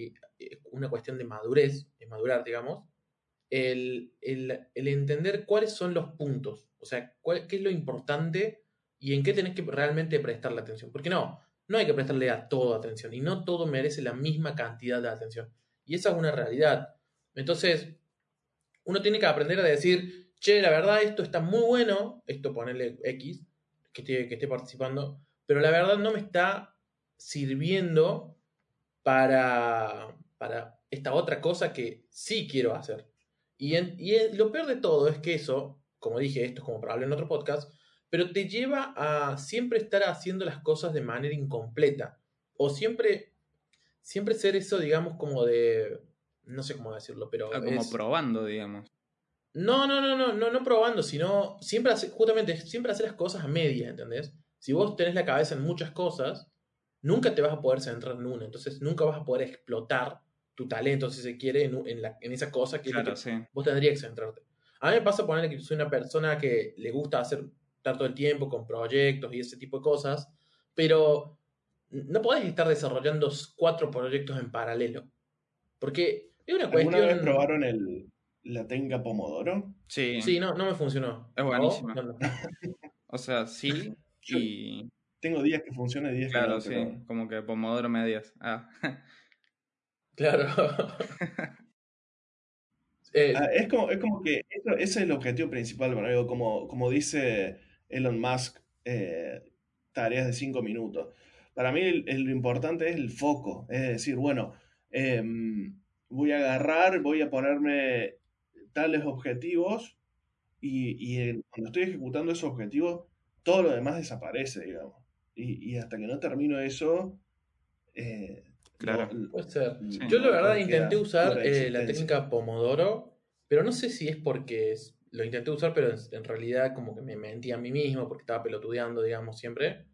una cuestión de madurez, de madurar, digamos, el, el, el, entender cuáles son los puntos, o sea, cuál, qué es lo importante y en qué tenés que realmente prestarle atención. Porque no, no hay que prestarle a todo atención y no todo merece la misma cantidad de atención. Y esa es una realidad. Entonces, uno tiene que aprender a decir, che, la verdad esto está muy bueno, esto ponerle X, que esté, que esté participando, pero la verdad no me está sirviendo para, para esta otra cosa que sí quiero hacer. Y, y lo peor de todo es que eso, como dije, esto es como para hablar en otro podcast, pero te lleva a siempre estar haciendo las cosas de manera incompleta. O siempre, siempre ser eso, digamos, como de, no sé cómo decirlo, pero... Ah, como probando, digamos. No, no, no, no, no, no probando, sino siempre justamente, siempre hacer las cosas a media, ¿entendés? Si vos tenés la cabeza en muchas cosas, nunca te vas a poder centrar en una. Entonces, nunca vas a poder explotar tu talento, si se quiere, en, en, la, en esa cosa que, Claro, que sí. vos tendrías que centrarte. A mí me pasa ponerle que soy una persona que le gusta hacer estar todo el tiempo con proyectos y ese tipo de cosas, pero no podés estar desarrollando cuatro proyectos en paralelo. Porque es una ¿Alguna cuestión. vez probaron el, la técnica Pomodoro? Sí. Sí, no, no me funcionó. Es buenísima. No, no. [LAUGHS] O sea, sí. [LAUGHS] Y Tengo días que funciona y días que claro, no. sí. pero- Como que Pomodoro medias. Ah. [LAUGHS] Claro. Eh, Ah, es, como, es como que eso- ese es el objetivo principal, bueno, digo, como, como dice Elon Musk, eh, tareas de cinco minutos. Para mí lo importante es el foco, es decir, bueno, em, voy a agarrar, voy a ponerme tales objetivos y, cuando estoy ejecutando esos objetivos, todo lo demás desaparece, digamos. Y, y hasta que no termino eso, eh, Claro. no- puede ser. Sí. Yo la verdad intenté usar de eh, la técnica Pomodoro, pero no sé si es porque es- lo intenté usar, pero en, en realidad como que me mentí a mí mismo porque estaba pelotudeando, digamos, siempre.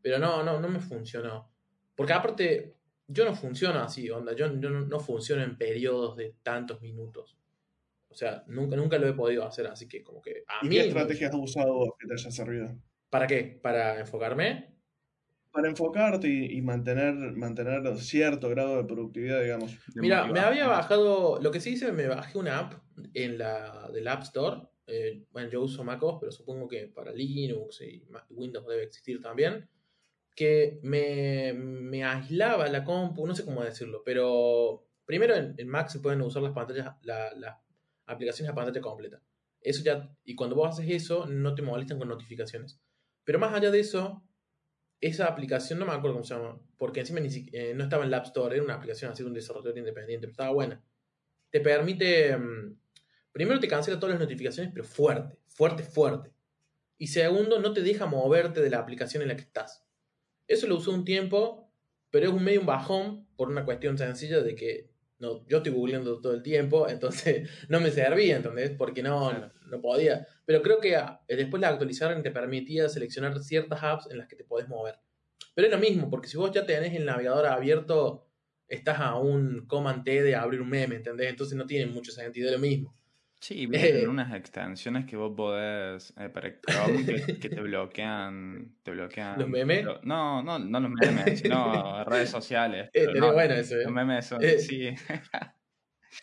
Pero no, no, no me funcionó. Porque aparte, yo no funciono así, onda. Yo, yo no, no funciono en periodos de tantos minutos. O sea, nunca, nunca lo he podido hacer, así que como que a ¿Y mí... qué estrategias has usado que te haya servido? ¿Para qué? ¿Para enfocarme? Para enfocarte y, y mantener, mantener cierto grado de productividad, digamos. de Mira, me había bajado, lo que sí hice, me bajé una app en la del App Store. Eh, bueno, yo uso MacOS, pero supongo que para Linux y Windows debe existir también. Que me, me aislaba la compu, no sé cómo decirlo, pero primero en, en Mac se pueden usar las pantallas, la- las aplicaciones a pantalla completa. Eso ya, y cuando vos haces eso, no te molestan con notificaciones. Pero más allá de eso, esa aplicación, no me acuerdo cómo se llama, porque encima ni eh, no estaba en la App Store, era una aplicación así de un desarrollador independiente, pero estaba buena. Te permite, mm, primero te cancela todas las notificaciones, pero fuerte, fuerte, fuerte. Y segundo, no te deja moverte de la aplicación en la que estás. Eso lo usé un tiempo, pero es un medio un bajón por una cuestión sencilla de que no, yo estoy googleando todo el tiempo, [LAUGHS] entonces no me servía, ¿entendés? Porque no, Claro. no podía. Pero creo que ah, después la actualizaron y te permitía seleccionar ciertas apps en las que te podés mover. Pero es lo mismo, porque si vos ya tenés el navegador abierto, estás a un command T de abrir un meme, ¿entendés? Entonces no tiene mucho sentido, es lo mismo. Sí, vienen Eh. unas extensiones que vos podés eh, para Chrome que, que te bloquean, te bloquean. ¿Los memes? lo- No, no, no los memes, sino [LAUGHS] redes sociales. Eh, pero tenés no, bueno eso, ¿eh? Los memes son, Eh. sí. [LAUGHS]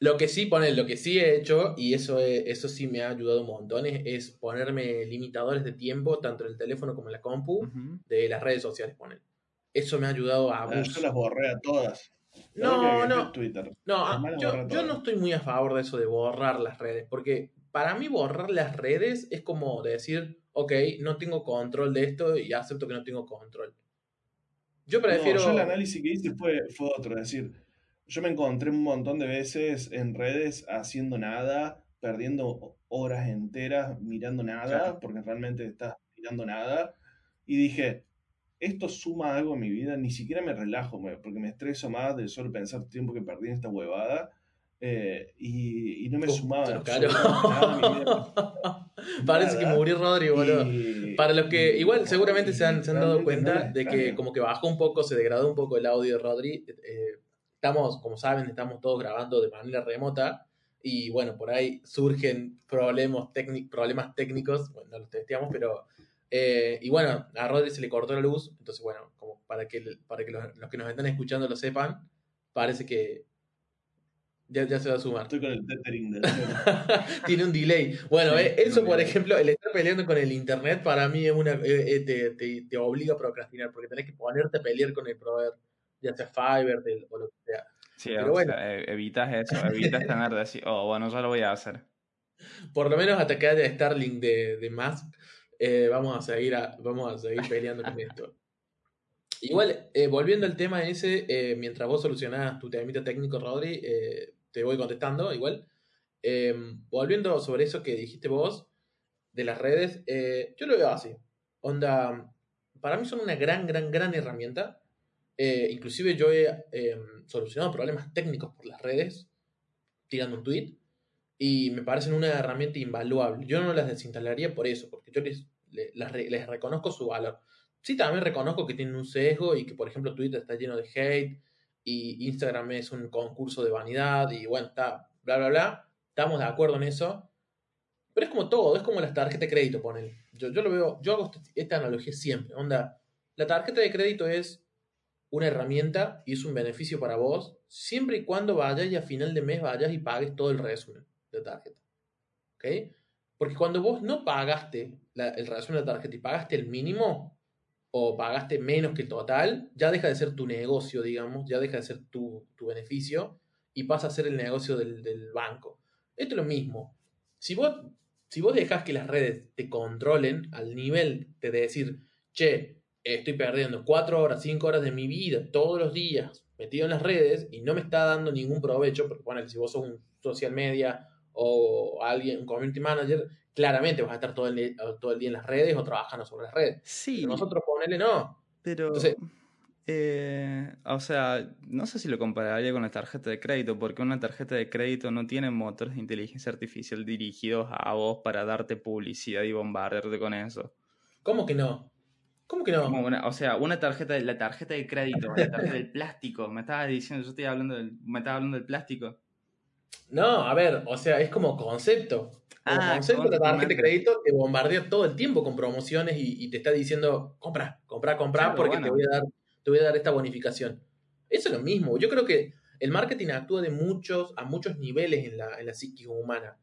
Lo que sí pone, lo que sí he hecho, y eso, es- eso sí me ha ayudado un montón, es, es ponerme limitadores de tiempo, tanto en el teléfono como en la compu, de las redes sociales, poner. Eso me ha ayudado a Ah, yo las borré a todas. No, no. Twitter. No, ah, yo, yo no estoy muy a favor de eso de borrar las redes, porque para mí borrar las redes es como decir, ok, no tengo control de esto y acepto que no tengo control. Yo No, prefiero... yo el análisis que hice fue, fue otro, es decir, yo me encontré un montón de veces en redes haciendo nada, perdiendo horas enteras mirando nada, Claro. porque realmente estás mirando nada, y dije, esto suma algo en mi vida, ni siquiera me relajo, porque me estreso más de solo pensar el tiempo que perdí en esta huevada, eh, y, y no me Uf, sumaba absolutamente nada a. [LAUGHS] Parece que murió Rodri, boludo. Y- Para los que y- igual seguramente se han, se han dado no cuenta de que como que bajó un poco, se degradó un poco el audio de Rodri. eh, estamos, como saben, estamos todos grabando de manera remota y bueno, por ahí surgen problemas, problemas técnicos, bueno, no los testeamos, pero... eh, y bueno, a Rodri se le cortó la luz, entonces bueno, como para que, para que los, los que nos están escuchando lo sepan, parece que ya, ya se va a sumar. Estoy con el tethering [LAUGHS] Tiene un delay. Bueno, Sí, eh, eso, por ejemplo, el estar peleando con el internet para mí es una eh, eh, te, te- te obliga a procrastinar porque tenés que ponerte a pelear con el proveedor, ya sea Fiverr o lo que sea. Sí, Pero o bueno. sea, evitas eso, evitas tener de decir, oh, bueno, yo lo voy a hacer. [LAUGHS] Por lo menos hasta que haya Starlink de, de Musk, eh, vamos, a seguir a- vamos a seguir peleando con esto. Igual, eh, volviendo al tema ese, eh, mientras vos solucionás tu temita técnico, Rodri, eh, te voy contestando igual. Eh, volviendo sobre eso que dijiste vos, de las redes, eh, yo lo veo así. Onda, para mí son una gran, gran, gran herramienta. Inclusive yo he solucionado problemas técnicos por las redes, tirando un tweet, y me parecen una herramienta invaluable. Yo no las desinstalaría por eso, porque yo les, les reconozco su valor. sí también reconozco que tienen un sesgo y que, por ejemplo, Twitter está lleno de hate y Instagram es un concurso de vanidad y bueno, está, bla, bla, bla. Estamos de acuerdo en eso. Pero es como todo, es como las tarjetas de crédito, ponen. Yo, yo lo veo, yo hago este, esta analogía siempre. Onda, la tarjeta de crédito es una herramienta y es un beneficio para vos, siempre y cuando vayas y a final de mes vayas y pagues todo el resumen de tarjeta. ¿Ok? Porque cuando vos no pagaste el resumen de la tarjeta y pagaste el mínimo, o pagaste menos que el total, ya deja de ser tu negocio, digamos, ya deja de ser tu, beneficio y pasa a ser el negocio del, banco. Esto es lo mismo. Si vos, si vos dejas que las redes te controlen al nivel de decir, che, estoy perdiendo cuatro horas, cinco horas de mi vida todos los días metido en las redes y no me está dando ningún provecho, porque bueno, si vos sos un social media o alguien, un community manager, claramente vas a estar todo el, todo el día en las redes o trabajando sobre las redes. Sí. nosotros ponele no. Pero, eh, o sea, no sé si lo compararía con la tarjeta de crédito, porque una tarjeta de crédito no tiene motores de inteligencia artificial dirigidos a vos para darte publicidad y bombardearte con eso. ¿Cómo que no? ¿Cómo que no? o sea, una tarjeta, la tarjeta de crédito, la tarjeta del plástico, me estaba diciendo, yo estoy hablando del, me estaba hablando del plástico. No, a ver, o sea, es como concepto. Como ah, concepto, la tarjeta de crédito te bombardea todo el tiempo con promociones y, te está diciendo, compra, compra, compra, porque te, voy a dar, te voy a dar esta bonificación. Eso es lo mismo. Yo creo que el marketing actúa de muchos, a muchos niveles en la, en la psique humana.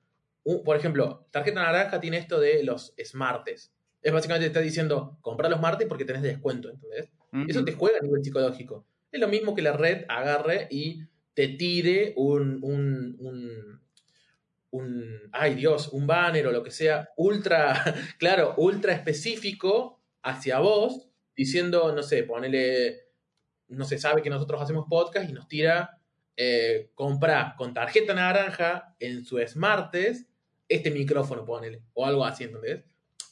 por ejemplo, tarjeta naranja tiene esto de los smartes. Es básicamente te está diciendo, compra los martes porque tenés descuento, ¿entendés? Eso te juega a nivel psicológico. Es lo mismo que la red agarre y te tire un, un, un, ay Dios, un banner o lo que sea, ultra, [LAUGHS] claro, ultra específico hacia vos, diciendo, no sé, ponele, no se sabe que nosotros hacemos podcast y nos tira, eh, compra con tarjeta naranja en su Smartes este micrófono, ponele, o algo así, ¿entendés?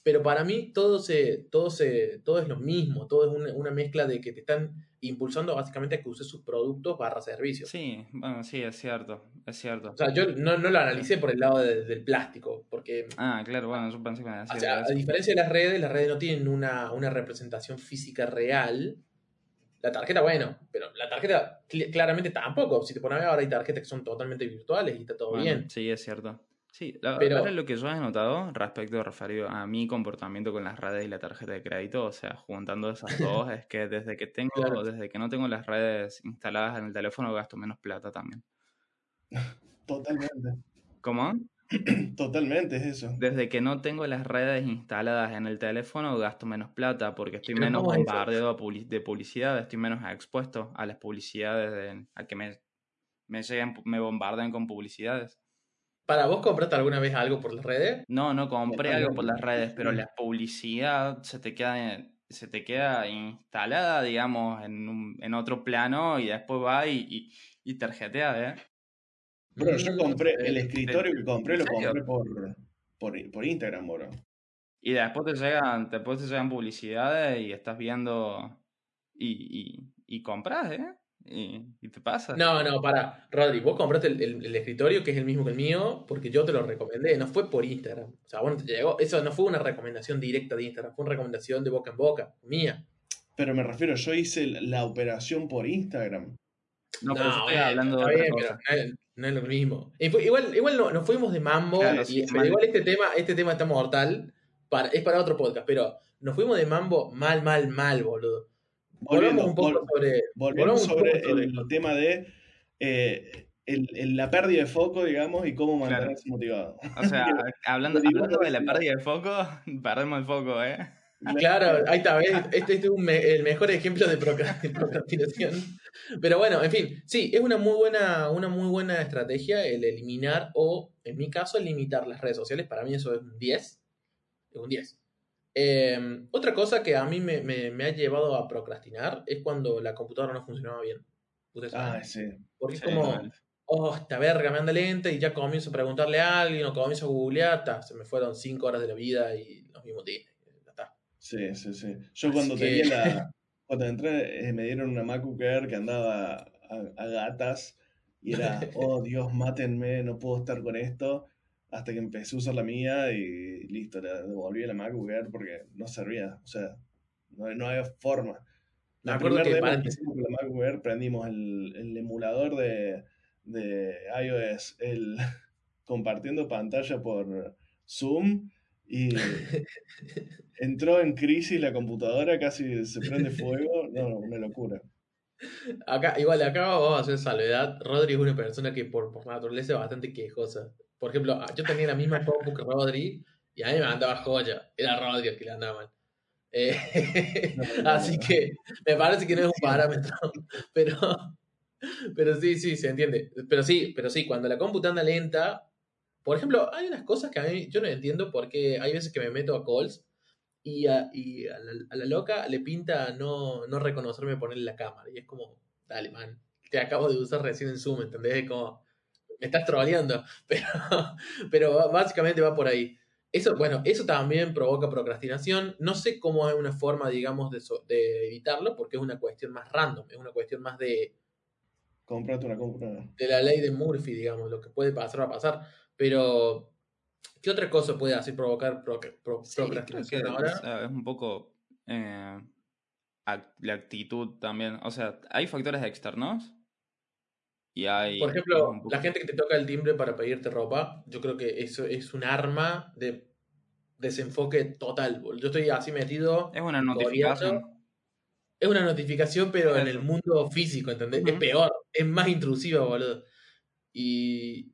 Pero para mí todo, se, todo, se, todo es lo mismo, todo es una, una mezcla de que te están impulsando básicamente a que uses sus productos barra servicios. Sí, bueno, sí, es cierto, es cierto. O sea, yo no, no lo analicé por el lado del plástico, porque... Ah, claro, bueno, yo pensé que me o sea, a diferencia de las redes, las redes no tienen una, una representación física real. La tarjeta, bueno, pero la tarjeta claramente tampoco. Si te pones a ver, ahora hay tarjetas que son totalmente virtuales y está todo bien. Sí, es cierto. Sí, pero, lo que yo he notado respecto referido a mi comportamiento con las redes y la tarjeta de crédito, o sea, juntando esas [LAUGHS] dos, es que desde que tengo, desde que no tengo las redes instaladas en el teléfono gasto menos plata también. [LAUGHS] Totalmente. ¿Cómo? [CLEARS THROAT] Totalmente, es eso. Desde que no tengo las redes instaladas en el teléfono gasto menos plata porque estoy menos bombardeado de publicidad, estoy menos expuesto a las publicidades, a que me, me lleguen, me bombarden con publicidades. ¿Para vos compraste alguna vez algo por las redes? No, no compré algo por las redes, pero la publicidad se te queda, se te queda instalada, digamos, en, en otro plano y después va y, y, tarjetea, ¿eh? Bro, yo compré el escritorio que compré, lo compré por, por, por Instagram, bro. Y después te llegan, después te llegan publicidades y estás viendo y, y, y compras, ¿eh? Y, te pasa. No, no, para. Rodri, vos compraste el, escritorio que es el mismo que el mío porque yo te lo recomendé, no fue por Instagram. O sea, bueno, te llegó. Eso no fue una recomendación directa de Instagram, fue una recomendación de boca en boca, mía. Pero me refiero, yo hice la operación por Instagram. No, pero estoy hablando de no, es, lo mismo. Igual, igual no, nos fuimos de mambo. y, igual este tema, este tema está mortal. Para, es para otro podcast, pero nos fuimos de mambo mal, mal, mal, boludo. Volvemos un poco sobre, volvemos sobre, el, tema de eh, el, la pérdida de foco, digamos, y cómo mantenerse motivado. O sea, [LAUGHS] hablando, hablando de la pérdida de foco, [LAUGHS] perdemos el foco, ¿eh? Claro, ahí está, este, este, es el mejor ejemplo de procrastinación. Pero bueno, en fin, sí, es una muy buena, una muy buena estrategia el eliminar o, en mi caso, limitar las redes sociales. Para mí eso es un 10. Es un 10. Em, otra cosa que a mí me, ha llevado a procrastinar es cuando la computadora no funcionaba bien. Ah, sí. Porque es como, oh, esta verga me anda lenta y ya comienzo a preguntarle a alguien o comienzo a googlear, se me fueron cinco horas de la vida y los mismos días. Sí, sí, sí. Yo cuando tenía la, [LAUGHS] cuando entré eh, me dieron una MacBook Air que andaba a, gatas y era, [LAUGHS] oh Dios, mátenme, no puedo estar con esto hasta que empecé a usar la mía y listo, la devolví a la MacBook Air porque no servía. O sea, no, no hay forma. La primera demo que hicimos con la MacBook Air, prendimos el, el emulador de, de iOS, el, [LAUGHS] compartiendo pantalla por Zoom y [LAUGHS] entró en crisis la computadora, casi se prende fuego, no, una locura. Acá, igual, acá vamos a hacer salvedad. Rodri es una persona que por, por naturaleza es bastante quejosa. Por ejemplo, ah, yo tenía la misma compu que Rodri y a mí me mandaba joya. Era Rodri el que le andaba mal. Eh, así que me parece que no es un parámetro. Pero, pero sí, sí, se entiende. Pero sí, pero sí, cuando la compu anda lenta, por ejemplo, hay unas cosas que a mí yo no entiendo porque hay veces que me meto a calls y a, y a la, a la loca le pinta no, no reconocerme ponerle la cámara. Y es como, dale, man, te acabo de usar recién en Zoom, ¿entendés? Es como, me estás troleando. [LAUGHS] Pero, pero básicamente va por ahí. Eso, bueno, eso también provoca procrastinación. No sé cómo hay una forma, digamos, de, so- de evitarlo, porque es una cuestión más random, es una cuestión más de, Comprate una computadora. de la ley de Murphy, digamos, lo que puede pasar va a pasar. Pero, ¿qué otra cosa puede así provocar proc- pro- Sí, creo que procrastinación ahora? sea, es un poco eh, la actitud también. O sea, hay factores externos y hay. Por es ejemplo, poco- la gente que te toca el timbre para pedirte ropa, yo creo que eso es un arma de desenfoque total. Yo estoy así metido. Es una notificación. Es una notificación, pero en el mundo físico, ¿entendés? Es Ujú. peor, es más intrusiva, boludo. Y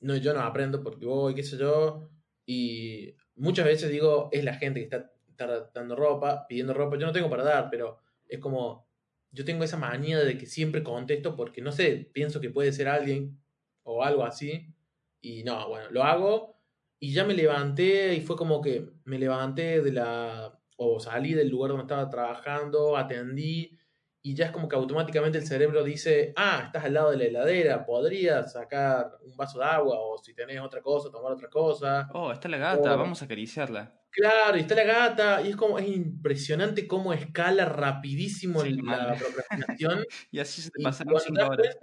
no, yo no aprendo porque voy, qué sé yo. Y muchas veces digo, es la gente que está, está dando ropa, pidiendo ropa. Yo no tengo para dar, pero es como, yo tengo esa manía de que siempre contesto porque, no sé, pienso que puede ser alguien o algo así. Y no, bueno, lo hago y ya me levanté y fue como que me levanté de la... o salí del lugar donde estaba trabajando, atendí y ya es como que automáticamente el cerebro dice, ah, estás al lado de la heladera, podrías sacar un vaso de agua o si tenés otra cosa, tomar otra cosa. Oh, está la gata, Oh. vamos a acariciarla. Claro, y está la gata, y es como, es impresionante cómo escala rapidísimo Sí, la procrastinación. [LAUGHS] Y así se te te, cinco horas. cuenta,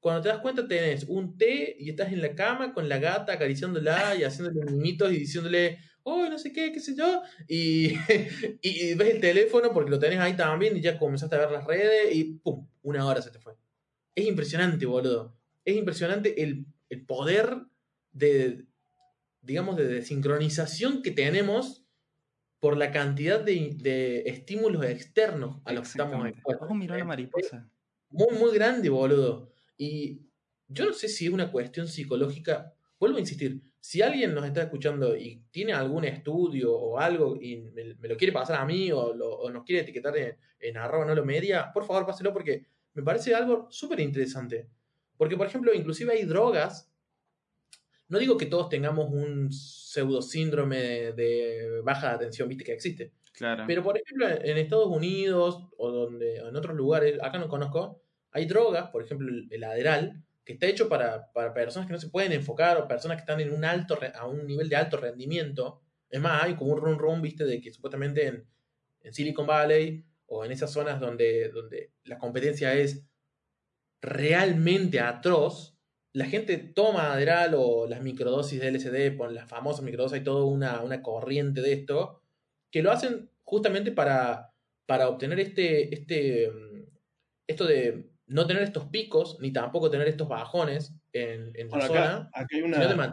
cuando te das cuenta tenés un té y estás en la cama con la gata acariciándola y haciéndole mimitos y diciéndole, oh, no sé qué, qué sé yo, y, [LAUGHS] y ves el teléfono porque lo tenés ahí también y ya comenzaste a ver las redes y pum, una hora se te fue. Es impresionante, boludo. Es impresionante el, el poder de, digamos, de desincronización que tenemos por la cantidad de, de estímulos externos a los que estamos expuestos. Oh, la mariposa. muy, muy grande, boludo. Y yo no sé si es una cuestión psicológica. Vuelvo a insistir, si alguien nos está escuchando y tiene algún estudio o algo y me, me lo quiere pasar a mí o, lo- o nos quiere etiquetar en, en arroba no lo media, por favor páselo porque me parece algo súper interesante. Porque, por ejemplo, inclusive hay drogas. No digo que todos tengamos un pseudo síndrome de, de baja de atención, viste que existe. Claro. Pero, por ejemplo, en Estados Unidos o donde, o en otros lugares, acá no conozco, hay drogas, por ejemplo, el, el Adderall, que está hecho para, para personas que no se pueden enfocar o personas que están en un alto a un nivel de alto rendimiento. Es más, hay como un run run, viste, de que supuestamente en, en Silicon Valley o en esas zonas donde, donde la competencia es realmente atroz, la gente toma Adderall o las microdosis de LSD, con las famosas microdosis, hay toda una, una corriente de esto, que lo hacen justamente para, para obtener este, este, mm, esto de no tener estos picos, ni tampoco tener estos bajones en, en la zona, acá, acá hay sino de una,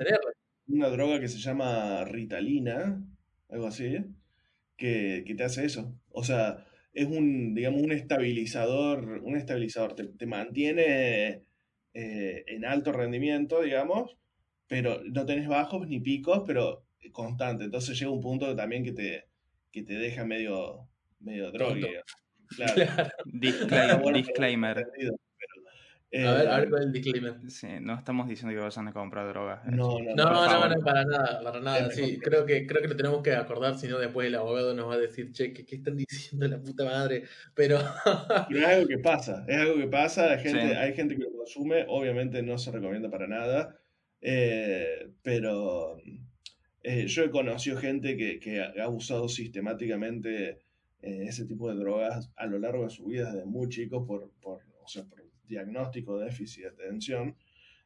una droga que se llama Ritalina, algo así, que, que te hace eso. O sea, es un, digamos, un estabilizador, un estabilizador, te, te mantiene eh, en alto rendimiento, digamos, pero no tenés bajos ni picos, pero constante. Entonces llega un punto también que te, que te deja medio, medio drogue. Claro. Bueno, disclaimer. entendido, pero, A ver, a eh, ver es el disclaimer. Sí, no estamos diciendo que vayan a comprar drogas. eh, No, no, No, no, no, para nada, para nada. Sí, creo que, creo que lo tenemos que acordar, si no después el abogado nos va a decir, che, ¿qué, qué están diciendo la puta madre? Pero, [LAUGHS] Pero es algo que pasa, es algo que pasa, la gente, Sí. hay gente que lo consume, obviamente no se recomienda para nada, eh, pero eh, yo he conocido gente que, que ha ha usado sistemáticamente eh, ese tipo de drogas a lo largo de su vida desde muy chicos por, por, o sea, por diagnóstico de déficit de atención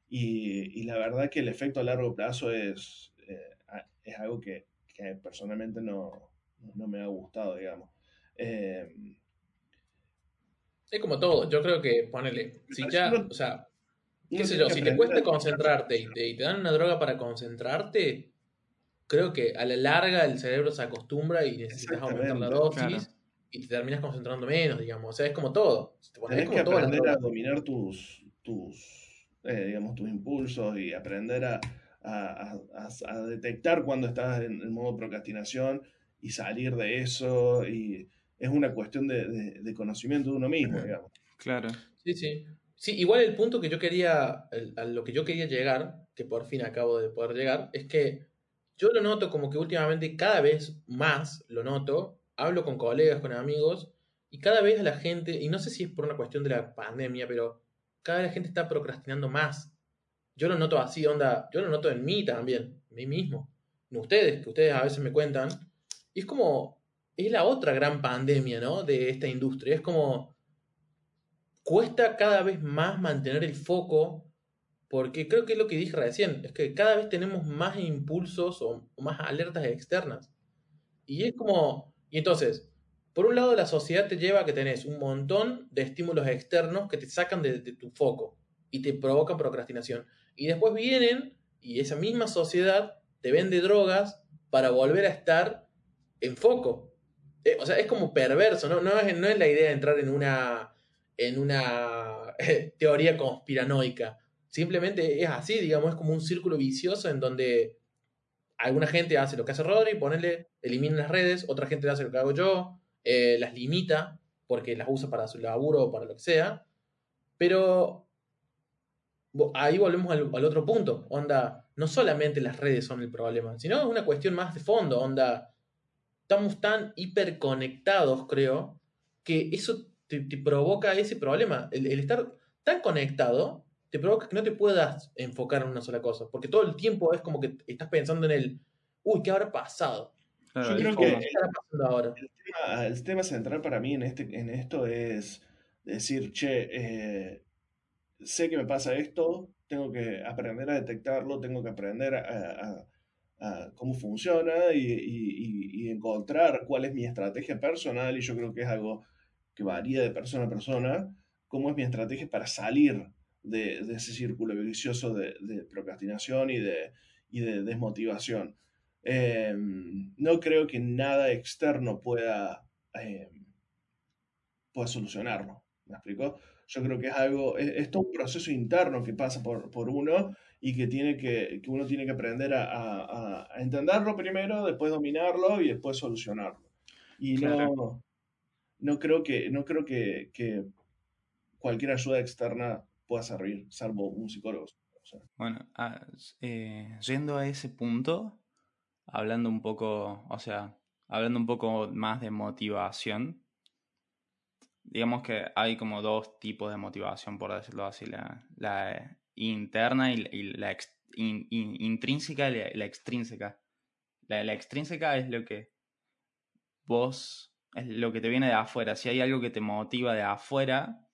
y, y la verdad que el efecto a largo plazo es, eh, es algo que, que personalmente no, no me ha gustado, digamos. Eh, Es como todo, yo creo que ponele, si ya, no- o sea, qué sé tiene yo, si te cuesta concentrarte y te, y te dan una droga para concentrarte, creo que a la larga el cerebro se acostumbra y necesitas aumentar la dosis claro. y te terminas concentrando menos, digamos. O sea, es como todo. Si te pones- Tenés que como las aprender a dominar tus, tus, eh, digamos, tus impulsos y aprender a, a- a- a detectar cuando estás en, en modo procrastinación y salir de eso. Y es una cuestión de, de- de conocimiento de uno mismo, digamos. Claro. Sí, sí. Sí, igual el punto que yo quería, el- a lo que yo quería llegar, que por fin acabo de poder llegar, es que yo lo noto como que últimamente cada vez más lo noto, hablo con colegas, con amigos, y cada vez la gente, y no sé si es por una cuestión de la pandemia, pero cada vez la gente está procrastinando más. Yo lo noto así, onda, yo lo noto en mí también, en mí mismo, en ustedes, que ustedes a veces me cuentan, y es como, es la otra gran pandemia, ¿no? De esta industria, es como cuesta cada vez más mantener el foco, porque creo que es lo que dije recién, es que cada vez tenemos más impulsos o, más alertas externas. Y es como, y entonces, por un lado la sociedad te lleva a que tenés un montón de estímulos externos que te sacan de, tu foco y te provocan procrastinación. Y después vienen y esa misma sociedad te vende drogas para volver a estar en foco. Eh, o sea, es como perverso, ¿no? No es, no es la idea de entrar en una, en una [LAUGHS] teoría conspiranoica. Simplemente es así, digamos, es como un círculo vicioso en donde alguna gente hace lo que hace Rodri, ponele, elimina las redes, otra gente hace lo que hago yo, eh, las limita porque las usa para su laburo o para lo que sea. Pero ahí volvemos al, otro punto. Onda, no solamente las redes son el problema, sino es una cuestión más de fondo. Onda, estamos tan hiperconectados, creo, que eso te, provoca ese problema. El estar tan conectado te provoca que no te puedas enfocar en una sola cosa, porque todo el tiempo es como que estás pensando en el, uy, ¿qué habrá pasado? Claro, Yo el creo que- ¿Qué estará pasando ahora? El tema, el tema central para mí en, este, en esto es decir, che, eh, sé que me pasa esto, tengo que aprender a detectarlo, tengo que aprender a, a- a cómo funciona y, y- y- y encontrar cuál es mi estrategia personal, y yo creo que es algo que varía de persona a persona, cómo es mi estrategia para salir de, de ese círculo vicioso de, de procrastinación y de, y de desmotivación. Eh, no creo que nada externo pueda, eh, pueda solucionarlo. ¿Me explico? Yo creo que es algo, es, es todo un proceso interno que pasa por, por uno y que, tiene que, que uno tiene que aprender a, a- a entenderlo primero, después dominarlo y después solucionarlo. Y no, no creo que, no creo que, que cualquier ayuda externa pueda servir, salvo un psicólogo. Bueno, ah, eh, yendo a ese punto, hablando un poco, o sea, hablando un poco más de motivación, digamos que hay como dos tipos de motivación, por decirlo así, la, interna y, la- intrínseca y la, extrínseca. La extrínseca es lo que vos, es lo que te viene de afuera. Si hay algo que te motiva de afuera,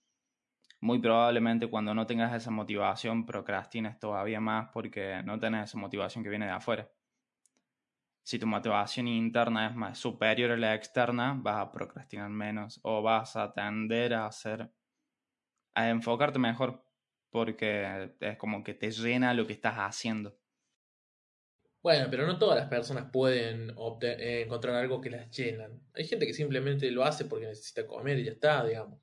muy probablemente cuando no tengas esa motivación procrastines todavía más porque no tenés esa motivación que viene de afuera. Si tu motivación interna es más superior a la externa, vas a procrastinar menos o vas a tender a hacer, a enfocarte mejor porque es como que te llena lo que estás haciendo. Bueno, pero no todas las personas pueden eh, encontrar algo que las llenan. Hay gente que simplemente lo hace porque necesita comer y ya está, digamos.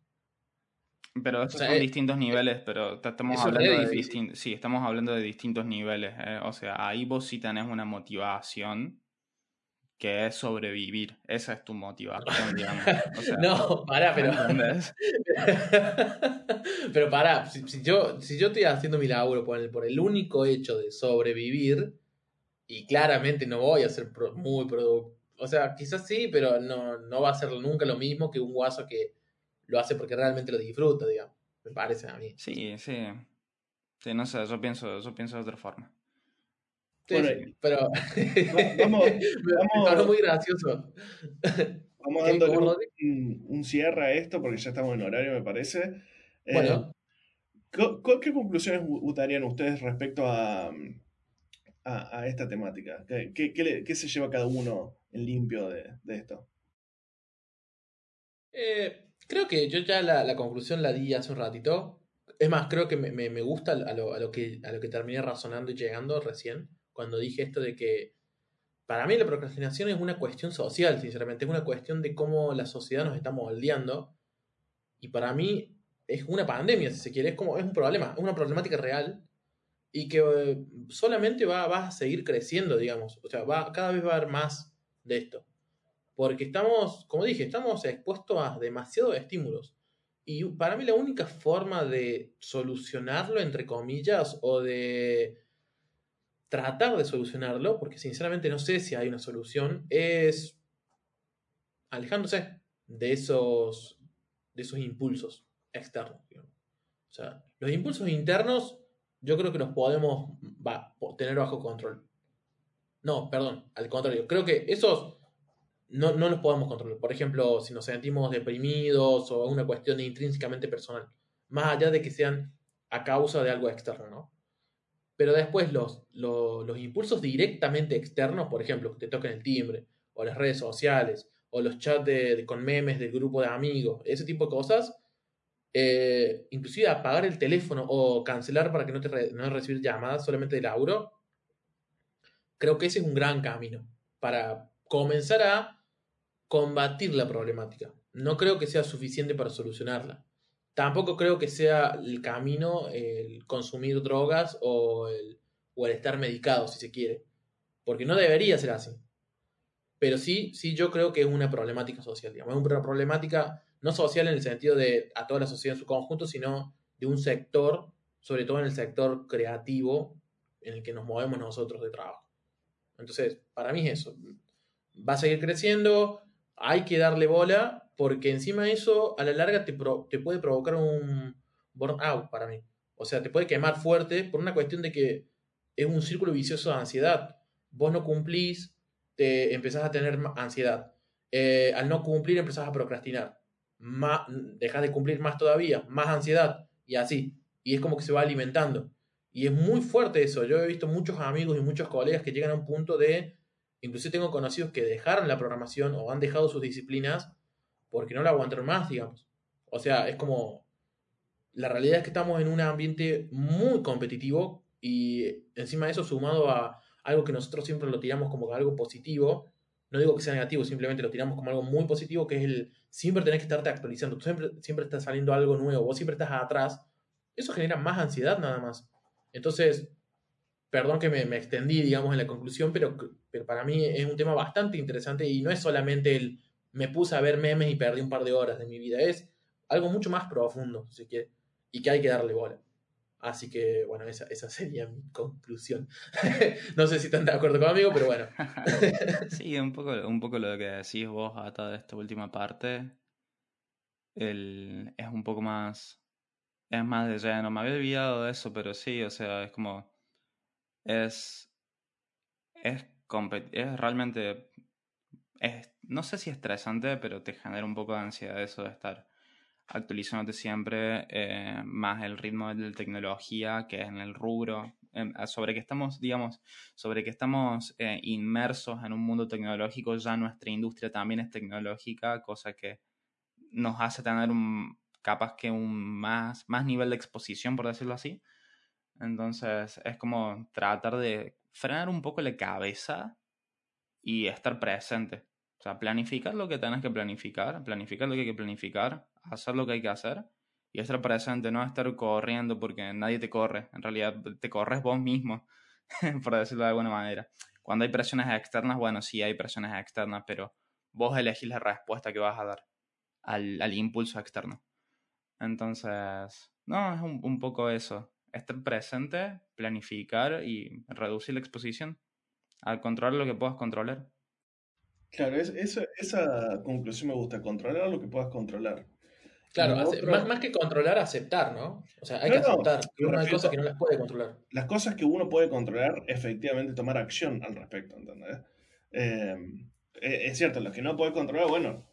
Pero esos sea, son eh, distintos niveles, pero estamos hablando de difícil. distin- sí, estamos hablando de distintos niveles. eh, O sea, ahí vos sí tenés una motivación que es sobrevivir. Esa es tu motivación, digamos. O sea, [LAUGHS] No, pará, pero. [LAUGHS] pero pará, si, si yo, si yo estoy haciendo mi laburo por el, por el único hecho de sobrevivir, y claramente no voy a ser pro- muy productivo. O sea, quizás sí, pero no, no va a ser nunca lo mismo que un guaso que lo hace porque realmente lo disfruta, digamos. Me parece a mí. Sí, sí. Sí, no sé, yo pienso, yo pienso de otra forma. Sí, sí, pero. [LAUGHS] vamos- vamos- muy gracioso. Vamos ¿Cómo, un, un- cierre a esto porque ya estamos en horario, me parece. Eh, Bueno, ¿co- co- ¿Qué conclusiones darían ustedes respecto a, a, a esta temática? ¿Qué, qué- qué le- qué se lleva cada uno en limpio de, de esto? Eh, creo que yo ya la, conclusión la di hace un ratito. Es más, creo que me, me, me gusta a lo, a lo, que, a lo que terminé razonando y llegando recién, cuando dije esto de que para mí la procrastinación es una cuestión social, sinceramente, es una cuestión de cómo la sociedad nos está moldeando. Y para mí es una pandemia, si se quiere, es como es un problema, es una problemática real y que eh, solamente va, va, a seguir creciendo, digamos. O sea, va, cada vez va a haber más de esto. Porque estamos, como dije, estamos expuestos a demasiados estímulos. Y para mí la única forma de solucionarlo, entre comillas, o de tratar de solucionarlo, porque sinceramente no sé si hay una solución, es alejándose de esos, de esos impulsos externos. O sea, los impulsos internos yo creo que los podemos tener bajo control. No, perdón, al contrario, creo que esos no, no los podemos controlar. Por ejemplo, si nos sentimos deprimidos o una cuestión intrínsecamente personal, más allá de que sean a causa de algo externo, ¿no? Pero después los, los, impulsos directamente externos, por ejemplo, que te toquen el timbre, o las redes sociales, o los chats de, con memes del grupo de amigos, ese tipo de cosas, eh, inclusive apagar el teléfono o cancelar para que no te no recibir llamadas solamente de Lauro, creo que ese es un gran camino para comenzar a combatir la problemática. No creo que sea suficiente para solucionarla. Tampoco creo que sea el camino el consumir drogas o el, o estar medicado, si se quiere. Porque no debería ser así. Pero sí, sí, yo creo que es una problemática social. Es una problemática no social en el sentido de a toda la sociedad en su conjunto, sino de un sector, sobre todo en el sector creativo en el que nos movemos nosotros de trabajo. Entonces, para mí es eso. Va a seguir creciendo, hay que darle bola, porque encima eso a la larga te, te puede provocar un burnout para mí. O sea, te puede quemar fuerte por una cuestión de que es un círculo vicioso de ansiedad. Vos no cumplís, te empezás a tener ansiedad. Eh, al no cumplir empezás a procrastinar. Más, dejas de cumplir más todavía, más ansiedad y así. Y es como que se va alimentando. Y es muy fuerte eso. Yo he visto muchos amigos y muchos colegas que llegan a un punto de, incluso tengo conocidos que dejaron la programación o han dejado sus disciplinas porque no la aguantaron más, digamos. O sea, es como, la realidad es que estamos en un ambiente muy competitivo y encima de eso sumado a algo que nosotros siempre lo tiramos como algo positivo, no digo que sea negativo, simplemente lo tiramos como algo muy positivo, que es el siempre tenés que estarte actualizando, tú siempre, siempre estás saliendo algo nuevo, vos siempre estás atrás, eso genera más ansiedad nada más. Entonces, perdón que me, me extendí, digamos, en la conclusión, pero, pero para mí es un tema bastante interesante y no es solamente el me puse a ver memes y perdí un par de horas de mi vida. Es algo mucho más profundo, si quiere, y que hay que darle bola. Así que, bueno, esa, esa sería mi conclusión. [LAUGHS] no sé si están de acuerdo conmigo, pero bueno. [LAUGHS] [LAUGHS] sí, un poco, un poco lo que decís vos, hasta de esta última parte. El, es un poco más. Es más de lleno. Me había olvidado de eso, pero sí, o sea, es como. Es. Es, es realmente no sé si estresante, pero te genera un poco de ansiedad eso de estar actualizándote siempre, eh, más el ritmo de la tecnología que es en el rubro, sobre que estamos, digamos, sobre que estamos eh, inmersos en un mundo tecnológico, ya nuestra industria también es tecnológica, cosa que nos hace tener un, capaz que un más, más nivel de exposición, por decirlo así. Entonces es como tratar de frenar un poco la cabeza y estar presente. O sea, planificar lo que tenés que planificar, planificar lo que hay que planificar, hacer lo que hay que hacer y estar presente, no estar corriendo porque nadie te corre. En realidad te corres vos mismo, [LAUGHS] por decirlo de alguna manera. Cuando hay presiones externas, bueno, sí hay presiones externas, pero vos elegís la respuesta que vas a dar al, al impulso externo. Entonces, no, es un, un poco eso. Estar presente, planificar y reducir la exposición al controlar lo que puedas controlar. Claro, es, esa conclusión me gusta, controlar lo que puedas controlar. Claro, más, más, que controlar, aceptar, ¿no? O sea, hay que aceptar no, hay cosas que no las puede controlar. Las cosas que uno puede controlar, efectivamente tomar acción al respecto, ¿entendés? Em, e, es cierto, las que no puedes controlar, bueno,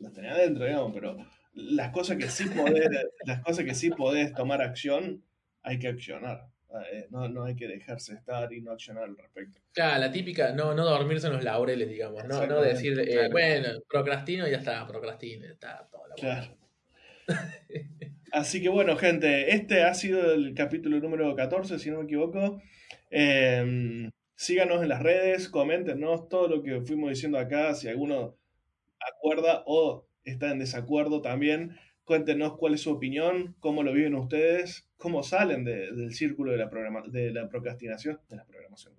las tenés adentro, digamos, pero las cosas que sí podés, [LAUGHS] las cosas que sí podés tomar acción, hay que accionar. Eh, no, no hay que dejarse estar y no accionar al respecto. Claro, la típica, no, no dormirse en los laureles, digamos, no, no decir, eh, Claro. bueno, procrastino y ya está, procrastino, ya está, toda la Claro. [LAUGHS] Así que bueno, gente, este ha sido el capítulo número 14, si no me equivoco. Eh, síganos en las redes, coméntenos todo lo que fuimos diciendo acá, si alguno acuerda o está en desacuerdo también. Cuéntenos cuál es su opinión, cómo lo viven ustedes, cómo salen de- del círculo de la, programa, de la procrastinación. De la programación.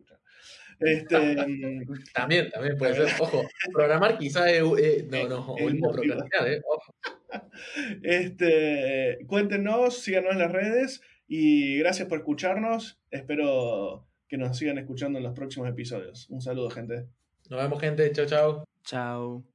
Este, [LAUGHS] También, también puede ser. Ojo, programar quizás es. eh, no, no, El mismo motivo. procrastinar, ¿eh? Ojo. [LAUGHS] Este, cuéntenos, síganos en las redes y gracias por escucharnos. Espero que nos sigan escuchando en los próximos episodios. Un saludo, gente. Nos vemos, gente. Chau, chau. Chao.